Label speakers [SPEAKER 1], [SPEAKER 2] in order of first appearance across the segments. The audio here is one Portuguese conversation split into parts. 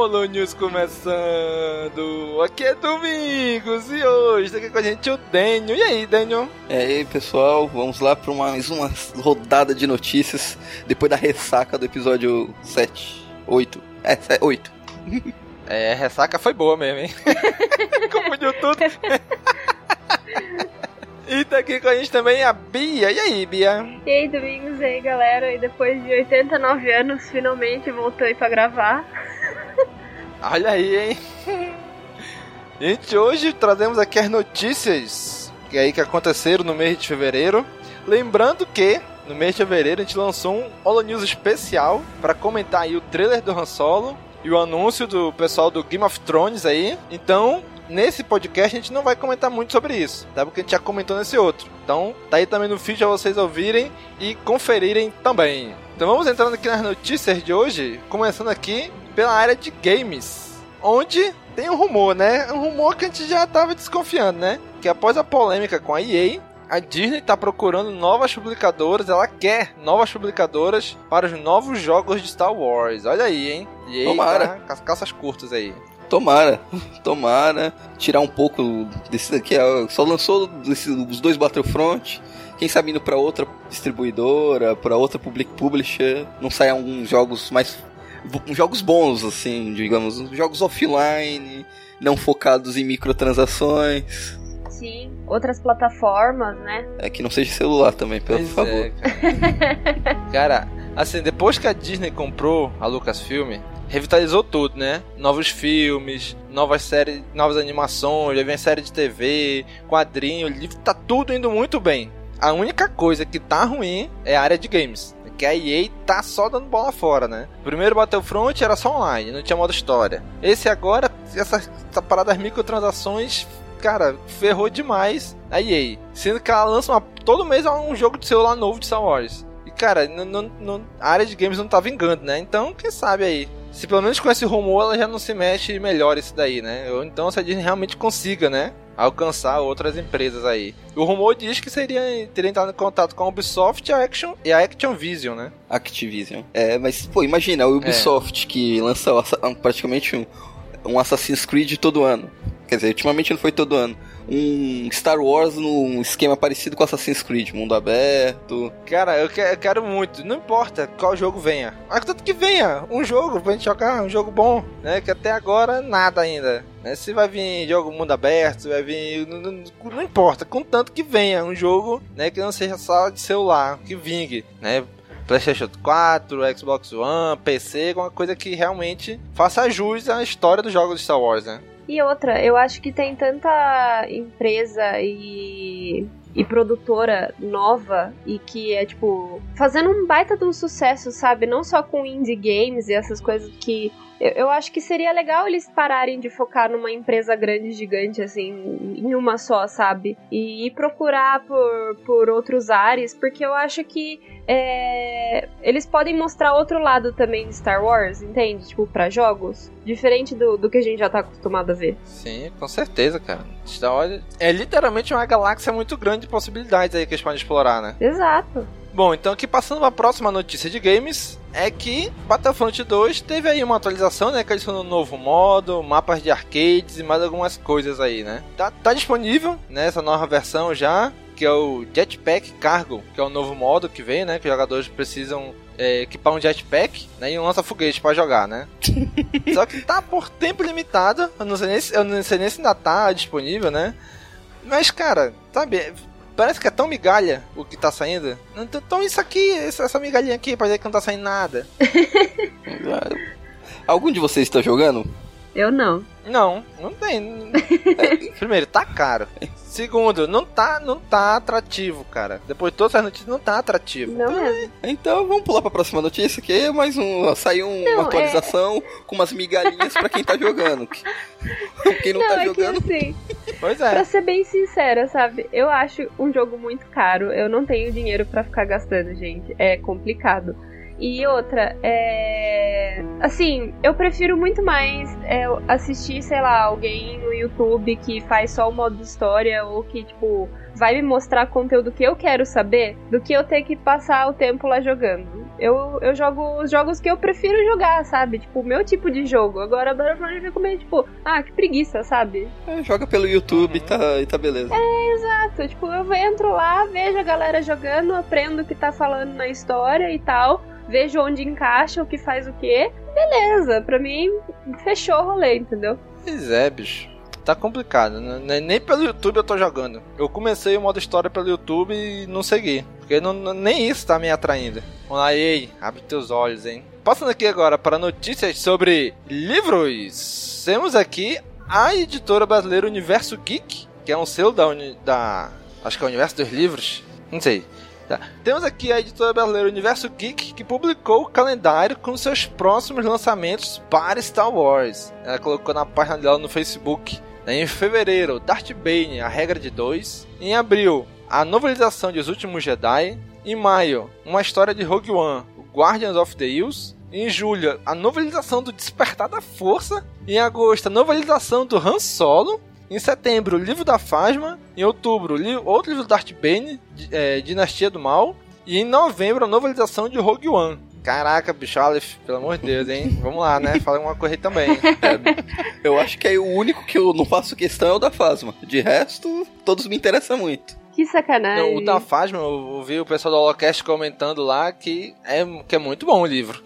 [SPEAKER 1] Holo News começando! Aqui é Domingos e hoje tá aqui com a gente o Daniel. E aí, Daniel?
[SPEAKER 2] E aí, pessoal, vamos lá para mais uma rodada de notícias depois da ressaca do episódio 7, 8. É, 8.
[SPEAKER 1] É, a ressaca foi boa mesmo, hein? Confundiu tudo. e tá aqui com a gente também a Bia. E aí, Bia?
[SPEAKER 3] E aí, Domingos, e aí, galera? E depois de 89 anos, finalmente voltei pra gravar.
[SPEAKER 1] Olha aí, hein? Gente, hoje trazemos aqui as notícias que aí que aconteceram no mês de fevereiro. Lembrando que no mês de fevereiro a gente lançou um Holo News especial para comentar aí o trailer do Han Solo e o anúncio do pessoal do Game of Thrones aí. Então, nesse podcast a gente não vai comentar muito sobre isso, tá? Porque a gente já comentou nesse outro. Então, tá aí também no feed pra vocês ouvirem e conferirem também. Então vamos entrando aqui nas notícias de hoje, começando aqui pela área de games, onde tem um rumor, né? Um rumor que a gente já tava desconfiando, né? Que após a polêmica com a EA, a Disney tá procurando novas publicadoras, ela quer novas publicadoras para os novos jogos de Star Wars. Olha aí, hein? EA
[SPEAKER 2] Tomara.
[SPEAKER 1] tá com as calças curtas aí.
[SPEAKER 2] Tomara, tomara tirar um pouco desse daqui. Só lançou desse- os dois Battlefront. Quem sabe indo pra outra distribuidora, pra outra public publisher, não saem alguns jogos mais. jogos bons, assim, digamos. Jogos offline, não focados em microtransações.
[SPEAKER 3] Sim, outras plataformas, né?
[SPEAKER 2] É que não seja celular também, pelo
[SPEAKER 1] Pois
[SPEAKER 2] favor.
[SPEAKER 1] é, cara. Cara, assim, depois que a Disney comprou a Lucasfilm, revitalizou tudo, né? Novos filmes, novas séries, novas animações, já vem série de TV, quadrinho, livro, tá tudo indo muito bem. A única coisa que tá ruim é a área de games. Que a EA tá só dando bola fora, né? O primeiro Battlefront era só online, não tinha modo história. Esse agora, essa, essa parada das microtransações, cara, ferrou demais a EA. Sendo que ela lança uma, todo mês um jogo de celular novo de Star Wars. E cara, não- não- não- a área de games não tá vingando, né? Então, quem sabe aí. Se pelo menos com esse rumor ela já não se mexe melhor isso daí, né? Ou então se a Disney realmente consiga, né? Alcançar outras empresas aí. O rumor diz que seria teria entrado em contato com a Ubisoft e a Action, e a Action Vision, né?
[SPEAKER 2] Activision. É, mas, pô, imagina, a Ubisoft que lança praticamente um, um Assassin's Creed todo ano. Quer dizer, ultimamente não foi todo ano. Um Star Wars num esquema parecido com Assassin's Creed, mundo aberto.
[SPEAKER 1] Cara, eu, que- eu quero muito. Não importa qual jogo venha. Mas tanto que venha um jogo pra gente jogar, um jogo bom, né? Que até agora nada ainda. Né? Se vai vir jogo mundo aberto, vai vir. Não, não- não importa, contanto que venha um jogo, né? Que não seja só de celular, que vingue, né? PlayStation 4, Xbox One, PC, alguma coisa que realmente faça jus à história dos jogos de Star Wars, né?
[SPEAKER 3] E outra, eu acho que tem tanta empresa e, e produtora nova e que é, tipo, fazendo um baita de um sucesso, sabe? Não só com indie games e essas coisas que. Eu, eu acho que seria legal eles pararem de focar numa empresa grande, gigante, assim, em uma só, sabe? E ir procurar por, por outros ares, porque eu acho que é, eles podem mostrar outro lado também de Star Wars, entende? Tipo, pra jogos. Diferente do, do que a gente já tá acostumado a ver.
[SPEAKER 1] Sim, com certeza, cara. Star Wars é literalmente uma galáxia muito grande de possibilidades aí que eles podem explorar, né?
[SPEAKER 3] Exato.
[SPEAKER 1] Bom, então aqui passando para a próxima notícia de games é que Battlefront 2 teve aí uma atualização, né? Que adicionou um novo modo, mapas de arcades e mais algumas coisas aí, né? Tá, tá disponível nessa nova versão já, que é o Jetpack Cargo, que é o novo modo que vem, né? Que os jogadores precisam é, equipar um jetpack né, e um lança-foguete para jogar, né? Só que tá por tempo limitado, eu não, sei nem se, eu não sei nem se ainda tá disponível, né? Mas, cara, sabe, parece que é tão migalha o que tá saindo. Então, isso aqui, essa, essa migalhinha aqui, parece que não tá saindo nada.
[SPEAKER 2] Algum de vocês está jogando?
[SPEAKER 3] Eu não.
[SPEAKER 1] Não, não tem. Primeiro, tá caro. Segundo, não tá, não tá atrativo, cara. Depois de todas as notícias, não tá atrativo.
[SPEAKER 3] Não mesmo.
[SPEAKER 2] Então vamos pular pra próxima notícia, que é mais um. Saiu um-
[SPEAKER 3] Não,
[SPEAKER 2] uma atualização com umas migalhinhas pra quem tá jogando. Quem não,
[SPEAKER 3] Não,
[SPEAKER 2] tá
[SPEAKER 3] é
[SPEAKER 2] jogando.
[SPEAKER 3] que assim,
[SPEAKER 1] Pois é.
[SPEAKER 3] pra ser bem sincera, sabe? Eu acho um jogo muito caro. Eu não tenho dinheiro pra ficar gastando, gente. É complicado. E outra, é. Assim, eu prefiro muito mais é, assistir, sei lá, alguém no YouTube que faz só o modo história ou que, tipo, vai me mostrar conteúdo que eu quero saber do que eu ter que passar o tempo lá jogando. Eu, eu jogo os jogos que eu prefiro jogar, sabe? Tipo, o meu tipo de jogo. Agora, Battlefront fica meio tipo, ah, que preguiça, sabe?
[SPEAKER 2] É, joga pelo YouTube e, tá, e tá beleza.
[SPEAKER 3] Exato, tipo, eu entro lá, vejo a galera jogando, aprendo o que tá falando na história e tal, vejo onde encaixa, o que faz o quê. Beleza, pra mim, fechou o rolê, entendeu?
[SPEAKER 1] Pois é, bicho. Tá complicado, né? Nem pelo YouTube eu tô jogando. Eu comecei o modo história pelo YouTube e não segui. Porque não, nem isso tá me atraindo. Vamos lá, ei, abre teus olhos, hein? Passando aqui agora para notícias sobre livros. Temos aqui a editora brasileira Universo Geek, que é um selo da, da acho que é o Universo dos Livros, não sei. Tá. Temos aqui a editora brasileira Universo Geek que publicou o calendário com seus próximos lançamentos para Star Wars. Ela colocou na página dela no Facebook. Em fevereiro, Darth Bane, a regra de dois. Em abril, a novelização de Os Últimos Jedi. Em maio, uma história de Rogue One, Guardians of the Hills. Em julho, a novelização do Despertar da Força. Em agosto, a novelização do Han Solo. Em setembro, o livro da Fasma. Em outubro, li- outro livro do Darth Bane, é, Dinastia do Mal. E em novembro, a novelização de Rogue One. Caraca, bicho, Aleph, pelo amor de Deus, hein? Vamos lá, né? Fala uma coisa aí também.
[SPEAKER 2] Eu acho que aí o único que eu não faço questão é o da Fasma. De resto, todos me interessam muito.
[SPEAKER 3] Que sacanagem.
[SPEAKER 1] Não, o da Fasma, eu ouvi o pessoal do Holocast comentando lá que é, que é muito bom o livro.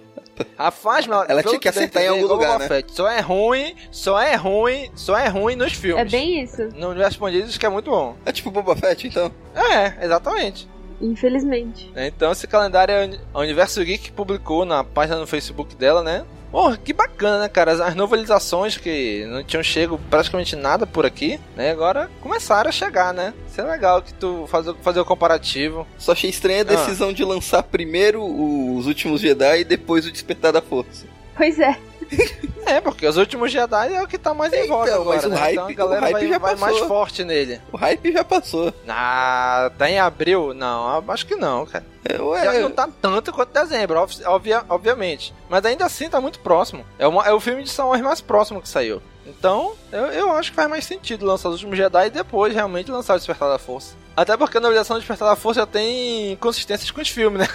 [SPEAKER 1] A Fasma,
[SPEAKER 2] Ela tinha que acertar em algum lugar, né?
[SPEAKER 1] Fett, Só é ruim, só é ruim, só é ruim nos filmes.
[SPEAKER 3] É bem isso,
[SPEAKER 1] No universo expandido diz que é muito bom.
[SPEAKER 2] É tipo Boba Fett, então.
[SPEAKER 1] É, exatamente.
[SPEAKER 3] infelizmente.
[SPEAKER 1] Então esse calendário é a Universo Geek publicou na página no Facebook dela, né? Porra, que bacana, né, cara? As- novelizações que não tinham chego praticamente nada por aqui, né? Agora começaram a chegar, né? Isso é legal que tu faz, fazer o comparativo.
[SPEAKER 2] Só achei estranha a decisão de lançar primeiro os últimos Jedi e depois o Despertar da Força.
[SPEAKER 3] Pois é.
[SPEAKER 1] É, porque os últimos Jedi é o que tá mais em voga
[SPEAKER 2] Então,
[SPEAKER 1] agora,
[SPEAKER 2] mas o
[SPEAKER 1] né?
[SPEAKER 2] hype-
[SPEAKER 1] então a galera
[SPEAKER 2] o hype
[SPEAKER 1] vai,
[SPEAKER 2] já
[SPEAKER 1] vai mais
[SPEAKER 2] passou.
[SPEAKER 1] forte nele.
[SPEAKER 2] O hype já passou.
[SPEAKER 1] Ah, tá em abril? Não, acho que não, cara.
[SPEAKER 2] É,
[SPEAKER 1] Já
[SPEAKER 2] ué,
[SPEAKER 1] não tá tanto quanto dezembro, obvi- obvia- obviamente. Mas ainda assim tá muito próximo. É, uma- é o filme de Star Wars mais próximo que saiu. Então, eu, eu acho que faz mais sentido lançar os últimos Jedi e depois realmente lançar o Despertar da Força. Até porque a novelização do Despertar da Força já tem consistências com os filmes, né?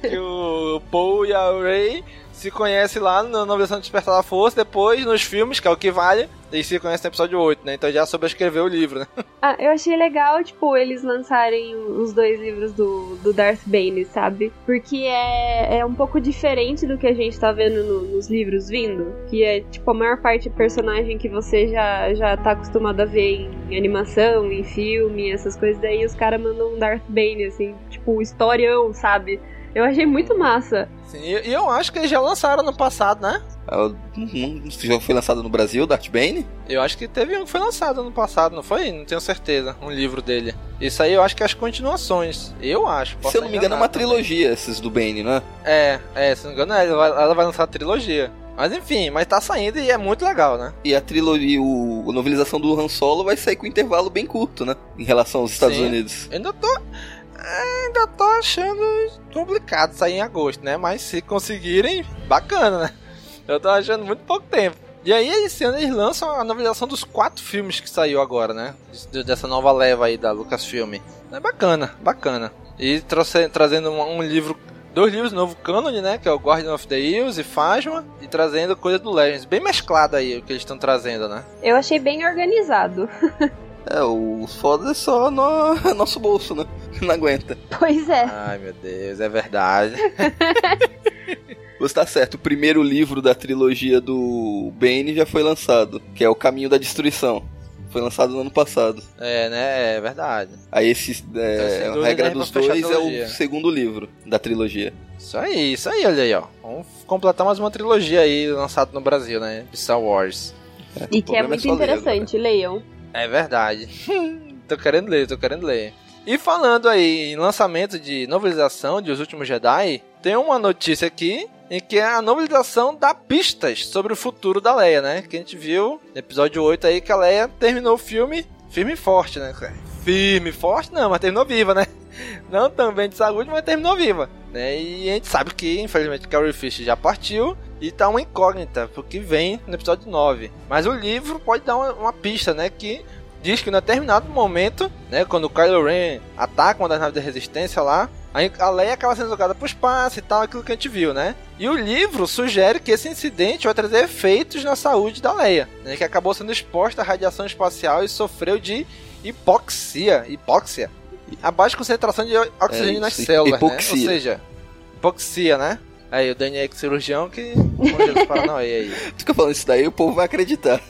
[SPEAKER 1] que o Paul e a Rey se conhecem lá na do Despertar da Força, depois nos filmes, que é o que vale, eles se conhecem no episódio 8, né? Então já soube escrever o livro, né?
[SPEAKER 3] Ah, eu achei legal, tipo, eles lançarem os dois livros do, do Darth Bane, sabe? Porque é, é um pouco diferente do que a gente tá vendo no- nos livros vindo. Que é, tipo, a maior parte de personagem que você já, já tá acostumado a ver em animação, em filme, essas coisas. Daí os caras mandam um Darth Bane, assim, tipo, historião, sabe? Eu achei muito massa.
[SPEAKER 1] Sim, e eu acho que eles já lançaram no passado, né?
[SPEAKER 2] ah, hum, já foi lançado no Brasil, Darth Bane?
[SPEAKER 1] Eu acho que teve um que foi lançado ano passado, não foi? Não tenho certeza. Um livro dele. Isso aí eu acho que é as continuações. Eu acho.
[SPEAKER 2] Se eu não me engano, é uma
[SPEAKER 1] também.
[SPEAKER 2] trilogia esses do Bane, né?
[SPEAKER 1] É, é, se não me engano, ela vai, ela vai lançar a trilogia. Mas enfim, mas tá saindo e é muito legal, né?
[SPEAKER 2] E a trilogia, o, a novelização do Han Solo vai sair com um intervalo bem curto, né? Em relação aos Estados
[SPEAKER 1] Sim.
[SPEAKER 2] Unidos.
[SPEAKER 1] Ainda tô. Ainda tô achando complicado sair em agosto, né? Mas se conseguirem, bacana, né? Eu tô achando muito pouco tempo. E aí, esse ano eles lançam a novelização dos quatro filmes que saiu agora, né? De- Dessa nova leva aí da Lucasfilm. É bacana, bacana. E trouxe- trazendo um, um livro, dois livros novo cânone, né? Que é o Guardian of the Hills e Phasma. E trazendo coisa do Legends. Bem mesclado aí o que eles estão trazendo, né?
[SPEAKER 3] Eu achei bem organizado.
[SPEAKER 2] É, o foda é só no nosso bolso, né? Não aguenta.
[SPEAKER 3] Pois é.
[SPEAKER 1] Ai, meu Deus, é verdade.
[SPEAKER 2] Você tá certo, o primeiro livro da trilogia do Bane já foi lançado, que é O Caminho da Destruição. Foi lançado no ano passado.
[SPEAKER 1] É, né? É verdade.
[SPEAKER 2] Aí esse, é,
[SPEAKER 1] sem
[SPEAKER 2] a regra
[SPEAKER 1] é pra
[SPEAKER 2] dos dois é o segundo livro da trilogia.
[SPEAKER 1] Isso aí, isso aí, olha aí, ó. Vamos completar mais uma trilogia aí lançada no Brasil, né? De Star Wars.
[SPEAKER 3] E
[SPEAKER 2] o
[SPEAKER 3] que é
[SPEAKER 2] problema
[SPEAKER 3] muito
[SPEAKER 2] ler
[SPEAKER 3] interessante, leiam.
[SPEAKER 1] É verdade. tô querendo ler, tô querendo ler. E falando aí em lançamento de novelização de Os Últimos Jedi, tem uma notícia aqui em que a novelização dá pistas sobre o futuro da Leia, né? Que a gente viu no episódio 8 aí que a Leia terminou o filme firme e forte, né? Firme e forte não, mas terminou viva, né? Não também de saúde, mas terminou viva. Né? E a gente sabe que, infelizmente, Carrie Fisher já partiu e tá uma incógnita pro que vem no episódio 9. Mas o livro pode dar uma, uma pista, né? Que diz que em determinado momento, né, quando o Kylo Ren ataca uma das naves da resistência lá, a Leia acaba sendo jogada pro espaço e tal, aquilo que a gente viu, né? E o livro sugere que esse incidente vai trazer efeitos na saúde da Leia, né, que acabou sendo exposta à radiação espacial e sofreu de hipoxia, hipóxia, a baixa concentração de oxigênio
[SPEAKER 2] É,
[SPEAKER 1] nas células, né?
[SPEAKER 2] hipoxia.
[SPEAKER 1] Ou seja, hipoxia, né? Aí o Daniel é cirurgião que os Paranauê aí.
[SPEAKER 2] Tu fica falando isso daí, o povo vai acreditar.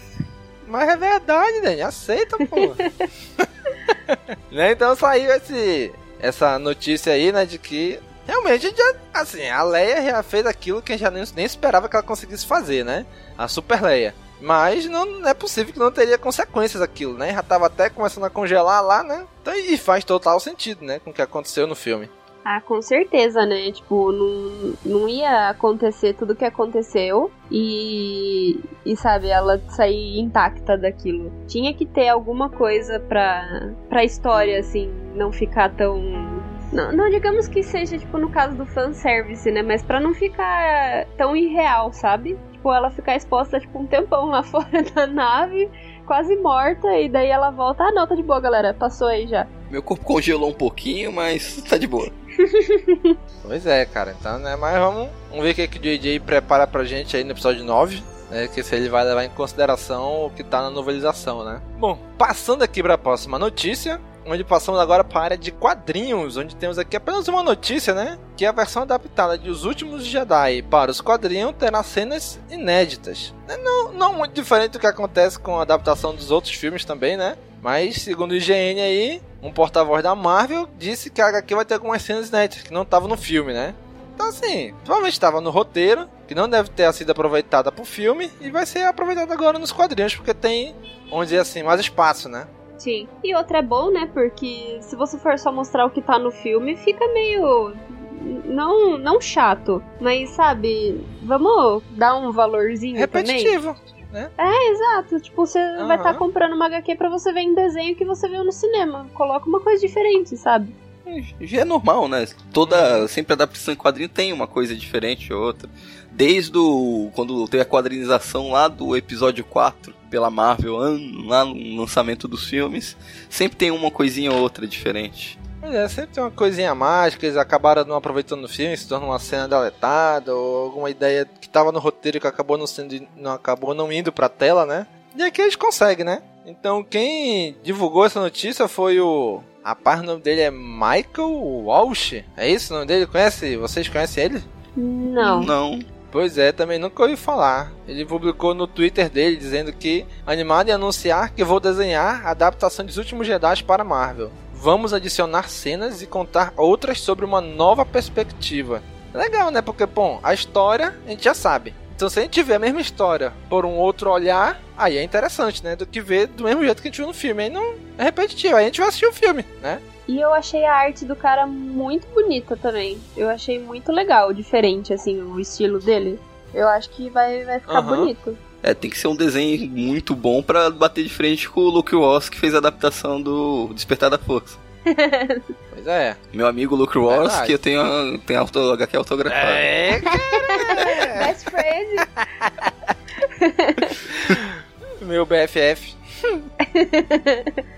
[SPEAKER 1] Mas é verdade, Dani. Aceita, pô. né? Então saiu esse, essa notícia aí, né? De que realmente já, assim, a Leia já fez aquilo que a gente já nem, nem esperava que ela conseguisse fazer, né? A Super Leia. Mas não, é possível que não teria consequências aquilo, né? Já tava até começando a congelar lá, né? Então, e faz total sentido, né? Com o que aconteceu no filme.
[SPEAKER 3] Ah, com certeza, né? Tipo, não, não ia acontecer tudo que aconteceu e, e, sabe, ela sair intacta daquilo. Tinha que ter alguma coisa pra, pra história, assim, não ficar tão. Não, não digamos que seja, tipo, no caso do fanservice, né? Mas pra não ficar tão irreal, sabe? Tipo, ela ficar exposta, tipo, um tempão lá fora da nave, quase morta, e daí ela volta. Ah, não, tá de boa, galera. Passou aí já.
[SPEAKER 2] Meu corpo congelou um pouquinho, mas tá de boa.
[SPEAKER 1] Pois é, cara. Então, né? Mas vamos, vamos ver o que, que o JJ prepara pra gente aí no episódio 9. Né, que se ele vai levar em consideração o que tá na novelização, né? Bom, passando aqui para a próxima notícia, onde passamos agora para a área de quadrinhos, onde temos aqui apenas uma notícia, né? Que a versão adaptada de Os Últimos Jedi para os quadrinhos terá cenas inéditas. Né, Não, não muito diferente do que acontece com a adaptação dos outros filmes também, né? Mas, segundo o IGN aí, um porta-voz da Marvel disse que a HQ vai ter algumas cenas inéditas que não estavam no filme, né? Então, assim, provavelmente estava no roteiro, que não deve ter sido aproveitada pro filme, e vai ser aproveitada agora nos quadrinhos, porque tem, vamos dizer assim, mais espaço, né?
[SPEAKER 3] Sim. E outra é bom, né? Porque se você for só mostrar o que tá no filme, fica meio. Não, não chato, mas sabe, vamos dar um valorzinho também?
[SPEAKER 1] Repetitivo.
[SPEAKER 3] É, exato. Tipo, você vai estar
[SPEAKER 1] Aham.
[SPEAKER 3] comprando uma HQ pra você ver em desenho que você viu no cinema. Coloca uma coisa diferente, sabe?
[SPEAKER 2] Já é normal, né? Toda. Sempre adaptação em quadrinho tem uma coisa diferente ou outra. Desde o. Quando teve a quadrinização lá do episódio 4 pela Marvel, lá no lançamento dos filmes, sempre tem uma coisinha ou outra diferente.
[SPEAKER 1] Pois é, sempre tem uma coisinha mágica, eles acabaram não aproveitando no filme, se tornou uma cena deletada, ou alguma ideia que tava no roteiro que acabou não sendo. não acabou não indo pra tela, né? E aqui eles conseguem, né? Então quem divulgou essa notícia foi o. Rapaz, o nome dele é Michael Walsh. É isso o nome dele? Conhece? Vocês conhecem ele?
[SPEAKER 3] Não.
[SPEAKER 2] Não.
[SPEAKER 1] Pois é, também nunca ouvi falar. Ele publicou no Twitter dele dizendo que animado em anunciar que vou desenhar a adaptação dos últimos Jedi para Marvel. Vamos adicionar cenas e contar outras sobre uma nova perspectiva. Legal, né? Porque, bom, a história a gente já sabe. Então, se a gente vê a mesma história por um outro olhar, aí é interessante, né? Do que ver do mesmo jeito que a gente viu no filme. Aí não é repetitivo, aí a gente vai assistir o filme, né?
[SPEAKER 3] E eu achei a arte do cara muito bonita também. Eu achei muito legal, diferente, assim, o estilo dele. Eu acho que vai, vai ficar
[SPEAKER 1] Aham.
[SPEAKER 3] bonito.
[SPEAKER 2] É, tem que ser um desenho muito bom pra bater de frente com o Luke Ross que fez a adaptação do Despertar da Força.
[SPEAKER 1] Pois é.
[SPEAKER 2] Meu amigo Luke Ross,
[SPEAKER 1] Verdade.
[SPEAKER 2] que eu tenho, tenho auto, HQ autografado.
[SPEAKER 1] É,
[SPEAKER 3] Best friend.
[SPEAKER 1] Meu BFF.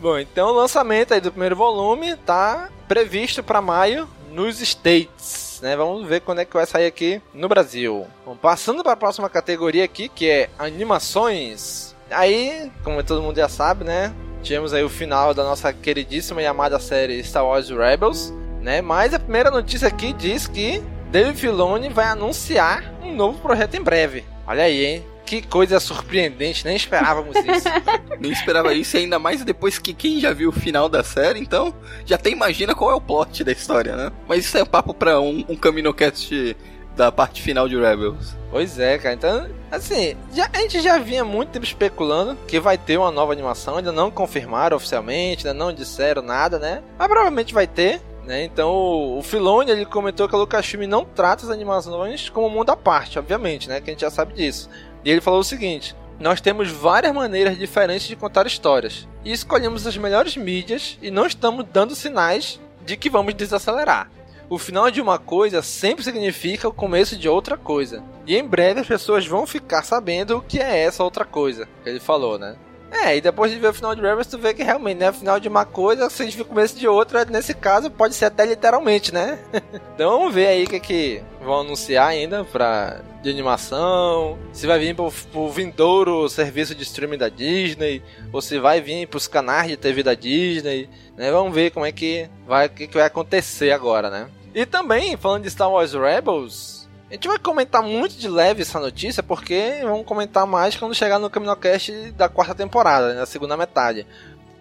[SPEAKER 1] Bom, então o lançamento aí do primeiro volume tá previsto para maio nos States, né? Vamos ver quando é que vai sair aqui no Brasil. Bom, passando para a próxima categoria aqui, que é animações. Aí, como todo mundo já sabe, né? Tivemos aí o final da nossa queridíssima e amada série Star Wars Rebels, né? Mas a primeira notícia aqui diz que Dave Filoni vai anunciar um novo projeto em breve. Olha aí, hein? Que coisa surpreendente, nem esperávamos isso.
[SPEAKER 2] Nem esperava isso, ainda mais depois que quem já viu o final da série, então já até imagina qual é o plot da história, né? Mas isso é papo pra um, um CaminoCast da parte final de Rebels.
[SPEAKER 1] Pois é, cara. Então, assim, já, a gente já vinha muito tempo especulando que vai ter uma nova animação, ainda não confirmaram oficialmente, ainda não disseram nada, né? Mas provavelmente vai ter. Né? Então o Filoni ele comentou que a Lucasfilm não trata as animações como um mundo à parte, obviamente, né? Que a gente já sabe disso. E ele falou o seguinte: nós temos várias maneiras diferentes de contar histórias e escolhemos as melhores mídias e não estamos dando sinais de que vamos desacelerar. O final de uma coisa sempre significa o começo de outra coisa. E em breve as pessoas vão ficar sabendo o que é essa outra coisa. Ele falou, né? É, e depois de ver o final de Rebels, tu vê que realmente, né? O final de uma coisa significa o começo de outra. Nesse caso, pode ser até literalmente, né? então vamos ver aí o que, que vão anunciar ainda pra, de animação. Se vai vir pro, pro vindouro serviço de streaming da Disney. Ou se vai vir pros canais de TV da Disney. Né? Vamos ver como é que vai, que, que vai acontecer agora, né? E também, falando de Star Wars Rebels, a gente vai comentar muito de leve essa notícia, porque vamos comentar mais quando chegar no CaminoCast da quarta temporada, na segunda metade.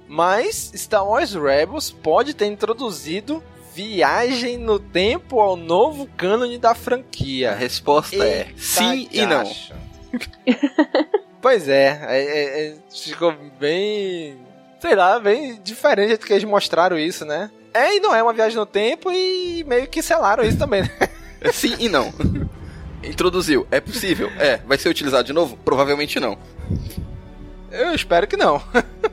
[SPEAKER 1] Mas Star Wars Rebels pode ter introduzido viagem no tempo ao novo cânone da franquia.
[SPEAKER 2] A resposta é
[SPEAKER 1] Eita
[SPEAKER 2] sim e não.
[SPEAKER 1] pois é, é, é, é, ficou bem. Sei lá, bem diferente do que eles mostraram isso, né? É e não é uma viagem no tempo e meio que selaram isso também, né?
[SPEAKER 2] Sim e não. Introduziu. É possível? É. Vai ser utilizado de novo? Provavelmente não.
[SPEAKER 1] Eu espero que não.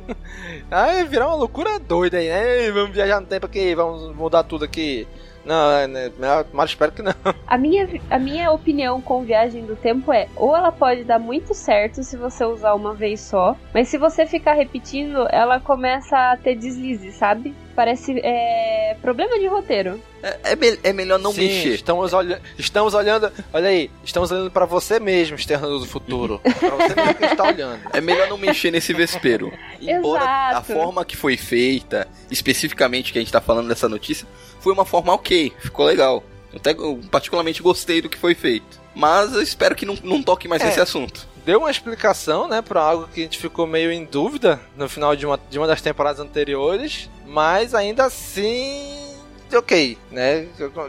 [SPEAKER 1] Aí virar uma loucura doida aí, né? Ei, Vamos viajar no tempo aqui, vamos mudar tudo aqui. Não, é, né, mas espero que não.
[SPEAKER 3] A minha, a minha opinião com viagem do tempo é: ou ela pode dar muito certo se você usar uma vez só, mas se você ficar repetindo, ela começa a ter deslize, sabe? Parece é, problema de roteiro.
[SPEAKER 2] É, é, me- é melhor não
[SPEAKER 1] Sim,
[SPEAKER 2] mexer.
[SPEAKER 1] Estamos, olha, estamos olhando, olha aí, estamos olhando pra você mesmo, externo do futuro. pra você mesmo que está olhando.
[SPEAKER 2] É melhor não mexer nesse vespeiro. Embora a
[SPEAKER 3] Exato.
[SPEAKER 2] forma que foi feita, especificamente que a gente tá falando dessa notícia, foi uma forma ok, ficou legal. Eu até eu particularmente gostei do que foi feito. Mas eu espero que não, não toque mais
[SPEAKER 1] É.
[SPEAKER 2] nesse assunto.
[SPEAKER 1] Deu uma explicação, né, pra algo que a gente ficou meio em dúvida no final de uma, de uma das temporadas anteriores, mas ainda assim, ok, né?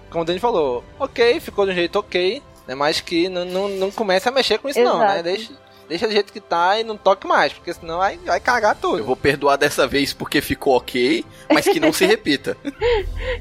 [SPEAKER 1] Como o Dani falou, ok, ficou de um jeito ok, né, mas que não, não, não comece a mexer com isso não, né?
[SPEAKER 3] Exato.
[SPEAKER 1] Deixa, deixa do jeito que tá e não toque mais, porque senão vai, vai cagar tudo.
[SPEAKER 2] Eu vou perdoar dessa vez porque ficou ok, mas que não se repita.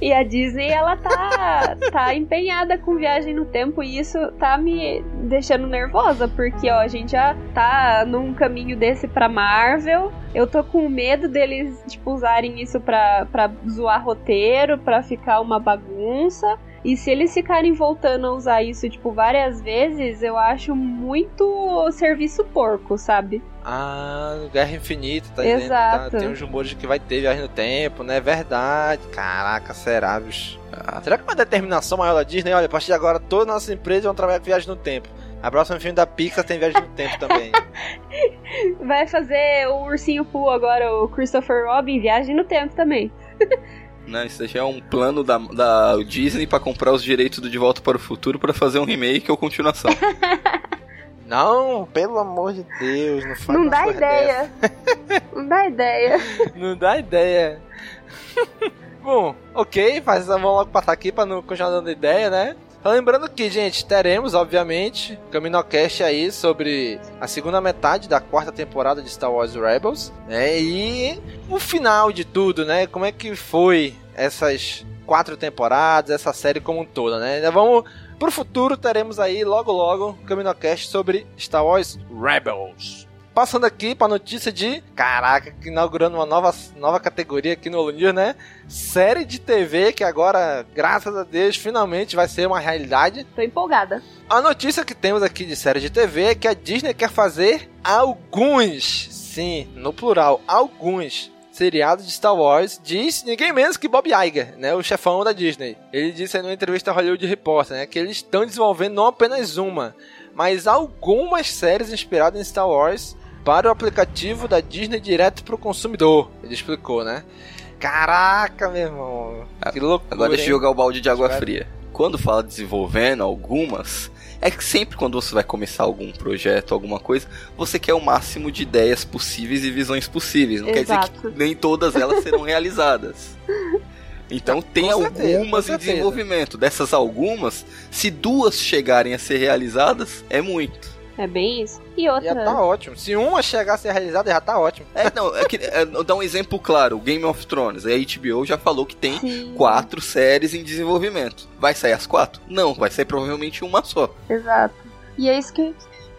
[SPEAKER 3] E a Disney, ela tá, tá empenhada com viagem no tempo e isso tá me deixando nervosa, porque ó, a gente já tá num caminho desse pra Marvel. Eu tô com medo deles, tipo, usarem isso pra, pra zoar roteiro, pra ficar uma bagunça. E se eles ficarem voltando a usar isso, tipo, várias vezes, eu acho muito serviço porco, sabe?
[SPEAKER 1] Ah, Guerra Infinita, tá dizendo que
[SPEAKER 3] Exato.
[SPEAKER 1] tá, tem uns rumores de que vai ter viagem no tempo, né? Verdade. Caraca, será, bicho? Ah, será que uma determinação maior da Disney? Olha, a partir de agora todas as nossas empresas vão trabalhar com viagem no tempo. A próxima filme da Pixar tem viagem no tempo também.
[SPEAKER 3] Vai fazer o Ursinho Pooh agora, o Christopher Robin, viagem no tempo também.
[SPEAKER 2] Não, isso já é um plano da, da Disney pra comprar os direitos do De Volta para o Futuro pra fazer um remake ou continuação.
[SPEAKER 1] Não, pelo amor de Deus, não faz
[SPEAKER 3] Não
[SPEAKER 1] uma
[SPEAKER 3] dá ideia. Não dá ideia.
[SPEAKER 1] Não dá ideia. Bom, ok, mas vamos logo passar aqui pra não continuar dando ideia, né? Lembrando que, gente, teremos, obviamente, CaminoCast aí sobre a segunda metade da quarta temporada de Star Wars Rebels, né? E o final de tudo, né? Como é que foi essas quatro temporadas, essa série como um todo, né? Ainda vamos pro futuro, teremos aí logo logo CaminoCast sobre Star Wars Rebels. Passando aqui pra notícia de. Caraca, que inaugurando uma nova, nova categoria aqui no Olunir, né? Série de TV que agora, graças a Deus, finalmente vai ser uma realidade.
[SPEAKER 3] Tô empolgada.
[SPEAKER 1] A notícia que temos aqui de série de TV é que a Disney quer fazer alguns, sim, no plural, alguns seriados de Star Wars, diz ninguém menos que Bob Iger, né, o chefão da Disney. Ele disse aí numa entrevista ao Hollywood Reporter, né, que eles estão desenvolvendo não apenas uma, mas algumas séries inspiradas em Star Wars para o aplicativo da Disney direto para o consumidor. Ele explicou, né? Caraca, meu irmão. Que loucura.
[SPEAKER 2] Agora deixa eu jogar o balde de água fria. quando fala desenvolvendo algumas, é que sempre quando você vai começar algum projeto, alguma coisa, você quer o máximo de ideias possíveis e visões possíveis. Não
[SPEAKER 3] Exato.
[SPEAKER 2] quer dizer que nem todas elas serão realizadas. Então tem
[SPEAKER 1] certeza,
[SPEAKER 2] algumas em desenvolvimento. Dessas algumas, se duas chegarem a ser realizadas, é muito.
[SPEAKER 3] É bem isso. E
[SPEAKER 1] Já
[SPEAKER 3] outra.
[SPEAKER 1] tá ótimo. Se uma chegar a ser realizada, já tá ótimo.
[SPEAKER 2] É, não, é que, é, dar um exemplo claro, Game of Thrones. A HBO já falou que tem
[SPEAKER 3] Sim,
[SPEAKER 2] quatro séries em desenvolvimento. Vai sair as quatro? Não, vai sair provavelmente uma só.
[SPEAKER 3] Exato. E é isso que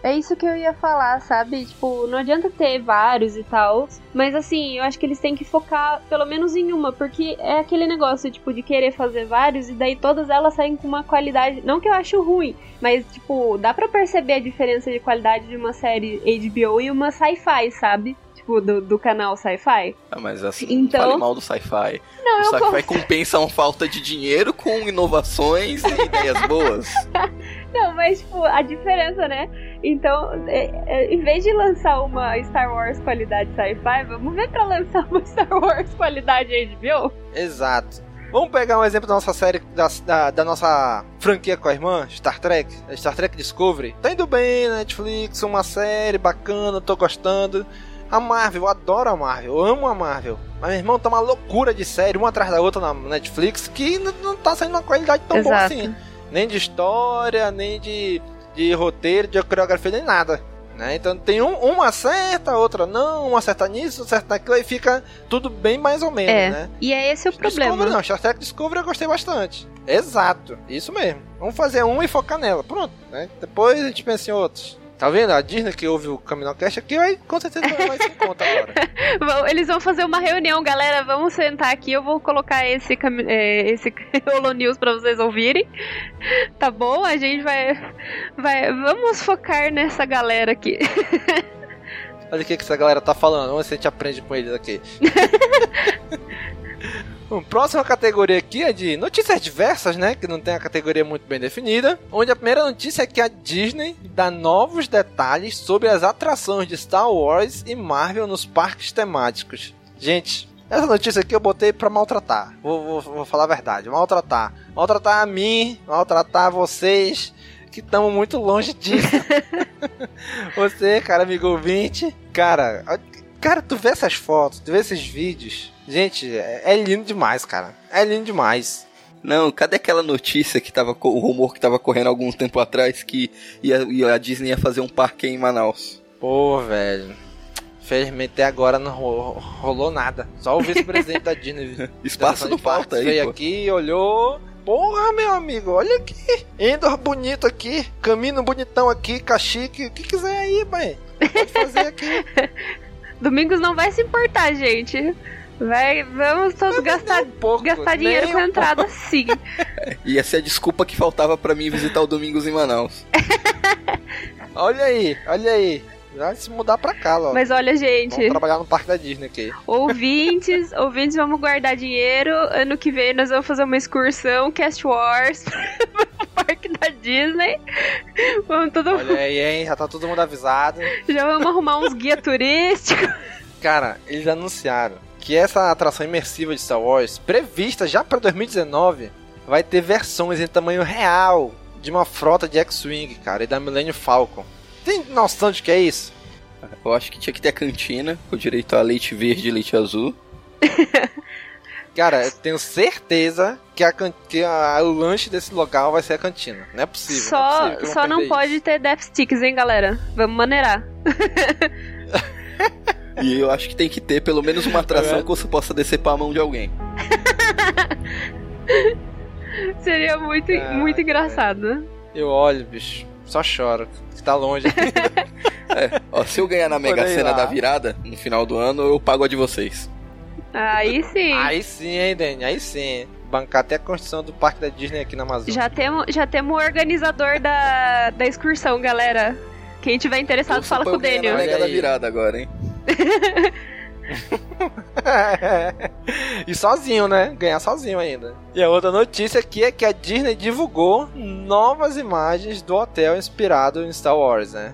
[SPEAKER 3] é isso que eu ia falar, sabe? Tipo, não adianta ter vários e tal, mas assim, eu acho que eles têm que focar pelo menos em uma, porque é aquele negócio tipo de querer fazer vários e daí todas elas saem com uma qualidade, não que eu acho ruim, mas tipo, dá pra perceber a diferença de qualidade de uma série HBO e uma sci-fi, sabe? Tipo, do, do canal Sci-Fi.
[SPEAKER 2] Ah, mas assim,
[SPEAKER 3] Então-
[SPEAKER 2] fale mal do sci-fi.
[SPEAKER 3] Não,
[SPEAKER 2] O sci-fi compensa uma falta de dinheiro com inovações e ideias boas.
[SPEAKER 3] Não, mas, tipo, a diferença, né? Então, é- é, em vez de lançar uma Star Wars qualidade sci-fi, vamos ver pra lançar uma Star Wars qualidade HBO?
[SPEAKER 1] Exato. Vamos pegar um exemplo da nossa série, da, da, da nossa franquia com a irmã, Star Trek, Star Trek Discovery. Tá indo bem na Netflix, uma série bacana, tô gostando. A Marvel, eu adoro a Marvel, eu amo a Marvel. Mas meu irmão tá uma loucura de série, uma atrás da outra na Netflix, que não, não tá saindo uma qualidade tão boa
[SPEAKER 3] Exato.
[SPEAKER 1] assim. Nem de história, nem de, de roteiro, de coreografia, nem nada. Né? Então tem um, uma acerta, outra não, uma acerta nisso, acerta naquilo, aí fica tudo bem mais ou menos,
[SPEAKER 3] É.
[SPEAKER 1] né?
[SPEAKER 3] E é esse o
[SPEAKER 1] Discovery
[SPEAKER 3] problema.
[SPEAKER 1] não, Star Trek Discovery eu gostei bastante. Exato, isso mesmo. Vamos fazer uma e focar nela, pronto, né? Depois a gente pensa em outros. Tá vendo? A Disney que ouve o Caminocast aqui vai com certeza vai em conta agora.
[SPEAKER 3] Vão- Eles vão fazer uma reunião, galera. Vamos sentar aqui. Eu vou colocar esse, é, esse Holo News pra vocês ouvirem. Tá bom? A gente vai, vai. Vamos focar nessa galera aqui.
[SPEAKER 1] Olha o que, que essa galera tá falando, vamos ver se a gente aprende com eles aqui. Bom, próxima categoria aqui é de notícias diversas, né? Que não tem a categoria muito bem definida. Onde a primeira notícia é que a Disney dá novos detalhes sobre as atrações de Star Wars e Marvel nos parques temáticos. Gente, essa notícia aqui eu botei pra maltratar. Vou, vou, vou falar a verdade. Maltratar. Maltratar a mim, maltratar vocês, que estamos muito longe disso. Você, cara, amigo ouvinte. Cara, cara, tu vê essas fotos, tu vê esses vídeos. Gente, é, é lindo demais, cara. É lindo demais.
[SPEAKER 2] Não, cadê aquela notícia que tava o rumor que tava correndo algum tempo atrás que ia, ia- a Disney ia fazer um parque em Manaus?
[SPEAKER 1] Pô, velho. Felizmente até agora não ro- rolou nada. Só o vice-presidente da Disney.
[SPEAKER 2] Espaço não falta aí,
[SPEAKER 1] Veio
[SPEAKER 2] pô.
[SPEAKER 1] aqui, olhou. Porra, meu amigo, olha aqui. Endor bonito aqui. Caminho bonitão aqui, cachique. O que quiser aí, pai. Pode fazer aqui.
[SPEAKER 3] Domingos não vai se importar, gente. Vai, vamos todos gastar,
[SPEAKER 1] um pouco,
[SPEAKER 3] gastar dinheiro com
[SPEAKER 1] um
[SPEAKER 3] entrada sim.
[SPEAKER 2] Ia ser a desculpa que faltava pra mim visitar o Domingos em Manaus.
[SPEAKER 1] Olha aí, olha aí. Se mudar pra cá, ó.
[SPEAKER 3] Mas olha, gente,
[SPEAKER 1] Vamos trabalhar no parque da Disney aqui.
[SPEAKER 3] ouvintes, ouvintes, vamos guardar dinheiro. Ano que vem nós vamos fazer uma excursão, Cast Wars, pro parque da Disney. Vamos todo
[SPEAKER 1] Olha aí, hein? Já tá todo mundo avisado.
[SPEAKER 3] Já vamos arrumar uns guia turísticos.
[SPEAKER 1] Cara, eles anunciaram que essa atração imersiva de Star Wars, prevista já pra 2019, vai ter versões em tamanho real de uma frota de X-Wing, cara, e da Millennium Falcon. Tem noção de que é isso?
[SPEAKER 2] Eu acho que tinha que ter a cantina, com direito a leite verde e leite azul.
[SPEAKER 1] Cara, eu tenho certeza que, a, can- que a- o lanche desse local vai ser a cantina. Não é possível. não é
[SPEAKER 3] Só,
[SPEAKER 1] possível que vão
[SPEAKER 3] só não pode
[SPEAKER 1] isso.
[SPEAKER 3] ter Death Sticks, hein, galera? Vamos maneirar.
[SPEAKER 2] E eu acho que tem que ter pelo menos uma atração
[SPEAKER 1] É.
[SPEAKER 2] que você possa decepar a mão de alguém.
[SPEAKER 3] Seria muito,
[SPEAKER 1] Caraca,
[SPEAKER 3] muito engraçado.
[SPEAKER 1] Eu olho, bicho, só choro. Que tá longe.
[SPEAKER 2] Ó, se eu ganhar na Mega Sena da virada, no final do ano, eu pago a de vocês.
[SPEAKER 3] Aí sim.
[SPEAKER 1] aí sim, hein, Dani? Aí sim. Bancar até a construção do parque da Disney aqui na Amazônia.
[SPEAKER 3] Já temos já temo o organizador da, da excursão, galera. Quem tiver interessado, fala com o Daniel.
[SPEAKER 2] Mega da virada agora, hein?
[SPEAKER 1] e sozinho, né? Ganhar sozinho ainda. E a outra notícia aqui é que a Disney divulgou novas imagens do hotel inspirado em Star Wars, né?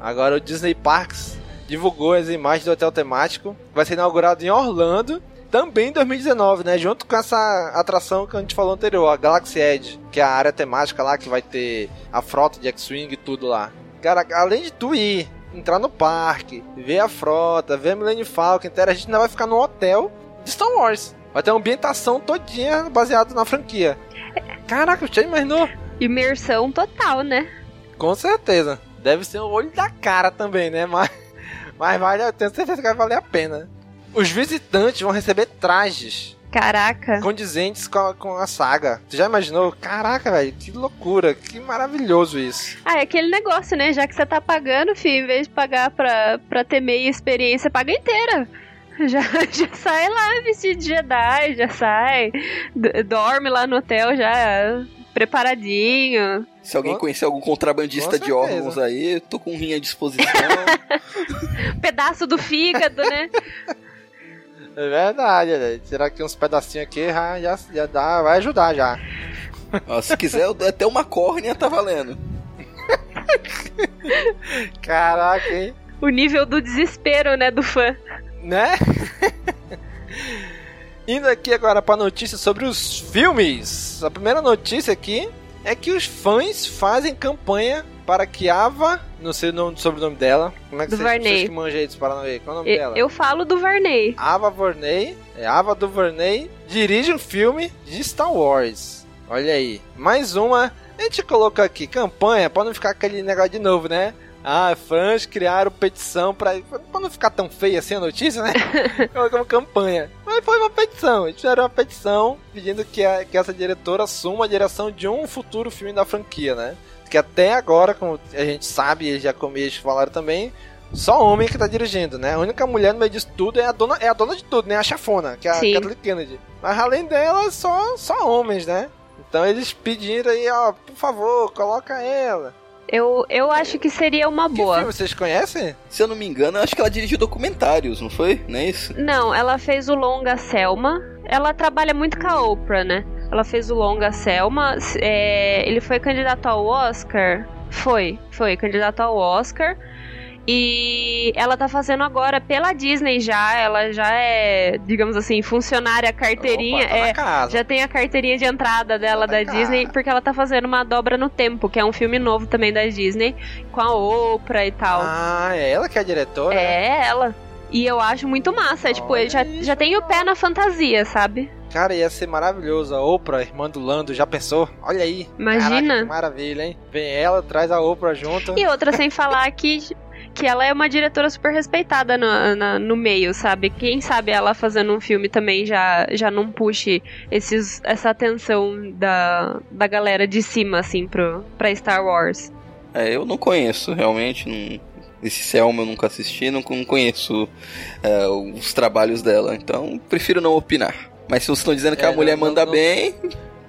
[SPEAKER 1] Agora o Disney Parks divulgou as imagens do hotel temático. Vai ser inaugurado em Orlando. também em 2019, né? Junto com essa atração que a gente falou anterior, a Galaxy Edge, que é a área temática lá que vai ter a frota de X-Wing e tudo lá. Cara, além de tu ir, entrar no parque, ver a frota, ver a Millennium Falcon, a gente ainda vai ficar no hotel de Star Wars. Vai ter uma ambientação todinha baseada na franquia. Caraca, já imaginou?
[SPEAKER 3] Imersão total, né?
[SPEAKER 1] Com certeza. Deve ser o olho da cara também, né? Mas, mas vale, eu tenho certeza que vai valer a pena. Os visitantes vão receber trajes.
[SPEAKER 3] Caraca.
[SPEAKER 1] Condizentes com a, com a saga. Tu já imaginou? Caraca, velho, que loucura, que maravilhoso isso.
[SPEAKER 3] Ah, é aquele negócio, né? Já que você tá pagando, filho, em vez de pagar pra, pra ter meia experiência, paga inteira. Já, já sai lá vestido de Jedi, já sai, dorme lá no hotel já preparadinho.
[SPEAKER 2] Se alguém conhecer algum contrabandista de órgãos aí, tô com um rim à disposição.
[SPEAKER 3] Pedaço do fígado, né?
[SPEAKER 1] É verdade, né? tirar aqui uns pedacinhos aqui já, já, já dá, vai ajudar já.
[SPEAKER 2] Ó, se quiser, até uma córnea tá valendo.
[SPEAKER 1] Caraca, hein?
[SPEAKER 3] O nível do desespero, né, do fã.
[SPEAKER 1] Né? Indo aqui agora para notícia sobre os filmes. A primeira notícia aqui é que os fãs fazem campanha para que Ava, não sei o nome, sobrenome dela, como é que
[SPEAKER 3] do
[SPEAKER 1] vocês,
[SPEAKER 3] Varney.
[SPEAKER 1] vocês que manjam aí dos Paranauê, qual é o nome
[SPEAKER 3] eu,
[SPEAKER 1] dela?
[SPEAKER 3] Eu falo do Varney.
[SPEAKER 1] Ava Varney, é Ava do Varney, dirige um filme de Star Wars. Olha aí, mais uma. A gente colocou aqui campanha para não ficar aquele negócio de novo, né? Ah, fãs criaram petição pra. pra não ficar tão feia assim a notícia, né? Colocamos campanha. Mas foi uma petição. Eles fizeram uma petição pedindo que, a, que essa diretora assuma a direção de um futuro filme da franquia, né? Que até agora, como a gente sabe, e já como eles falaram também, só homem que tá dirigindo, né? A única mulher no meio disso tudo é a dona, é a dona de tudo, né? A chafona, que é a
[SPEAKER 3] Sim.
[SPEAKER 1] Kathleen Kennedy. Mas além dela, só, só homens, né? Então eles pediram aí, ó, por favor, coloca ela.
[SPEAKER 3] Eu, eu acho que seria uma
[SPEAKER 1] Que
[SPEAKER 3] boa.
[SPEAKER 1] filme vocês conhecem?
[SPEAKER 2] Se eu não me engano, acho que ela dirigiu documentários, não foi? Não é isso?
[SPEAKER 3] Não, ela fez o longa Selma. Ela trabalha muito com a Oprah, né? Ela fez o longa Selma. é, ele foi candidato ao Oscar. Foi, foi candidato ao Oscar. E ela tá fazendo agora pela Disney já. Ela já é, digamos assim, funcionária carteirinha.
[SPEAKER 1] Opa, tá
[SPEAKER 3] é, já tem a carteirinha de entrada dela
[SPEAKER 1] Tá
[SPEAKER 3] da. Disney, porque ela tá fazendo uma dobra no tempo, que é um filme novo também da Disney, com a Oprah e tal.
[SPEAKER 1] Ah, é ela que é a diretora?
[SPEAKER 3] É ela. E eu acho muito massa. tipo, ele já,
[SPEAKER 1] Olha
[SPEAKER 3] já tem o pé na fantasia, sabe?
[SPEAKER 1] Cara, ia ser maravilhoso. A Oprah, irmã do Lando, já pensou? Olha aí.
[SPEAKER 3] Imagina.
[SPEAKER 1] Caraca, que maravilha, hein? Vem ela, traz a Oprah junto.
[SPEAKER 3] E outra, sem falar que, que ela é uma diretora super respeitada no, na- no meio, sabe? Quem sabe ela fazendo um filme também já, já não puxe esses, essa atenção da, da galera de cima, assim, pro, pra Star Wars.
[SPEAKER 2] É, eu não conheço, realmente. Não... Esse Selma eu nunca assisti, não, não conheço é, os trabalhos dela, então prefiro não opinar. Mas se vocês estão dizendo que
[SPEAKER 1] É,
[SPEAKER 2] a mulher
[SPEAKER 1] não-
[SPEAKER 2] manda
[SPEAKER 1] não-
[SPEAKER 2] bem,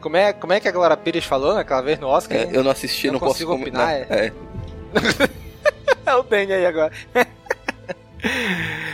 [SPEAKER 1] Como, é, como é que a Glória Pires falou naquela vez no Oscar?
[SPEAKER 2] é, eu não assisti,
[SPEAKER 1] Não
[SPEAKER 2] não, posso
[SPEAKER 1] opinar,
[SPEAKER 2] É.
[SPEAKER 1] É o Danny aí agora.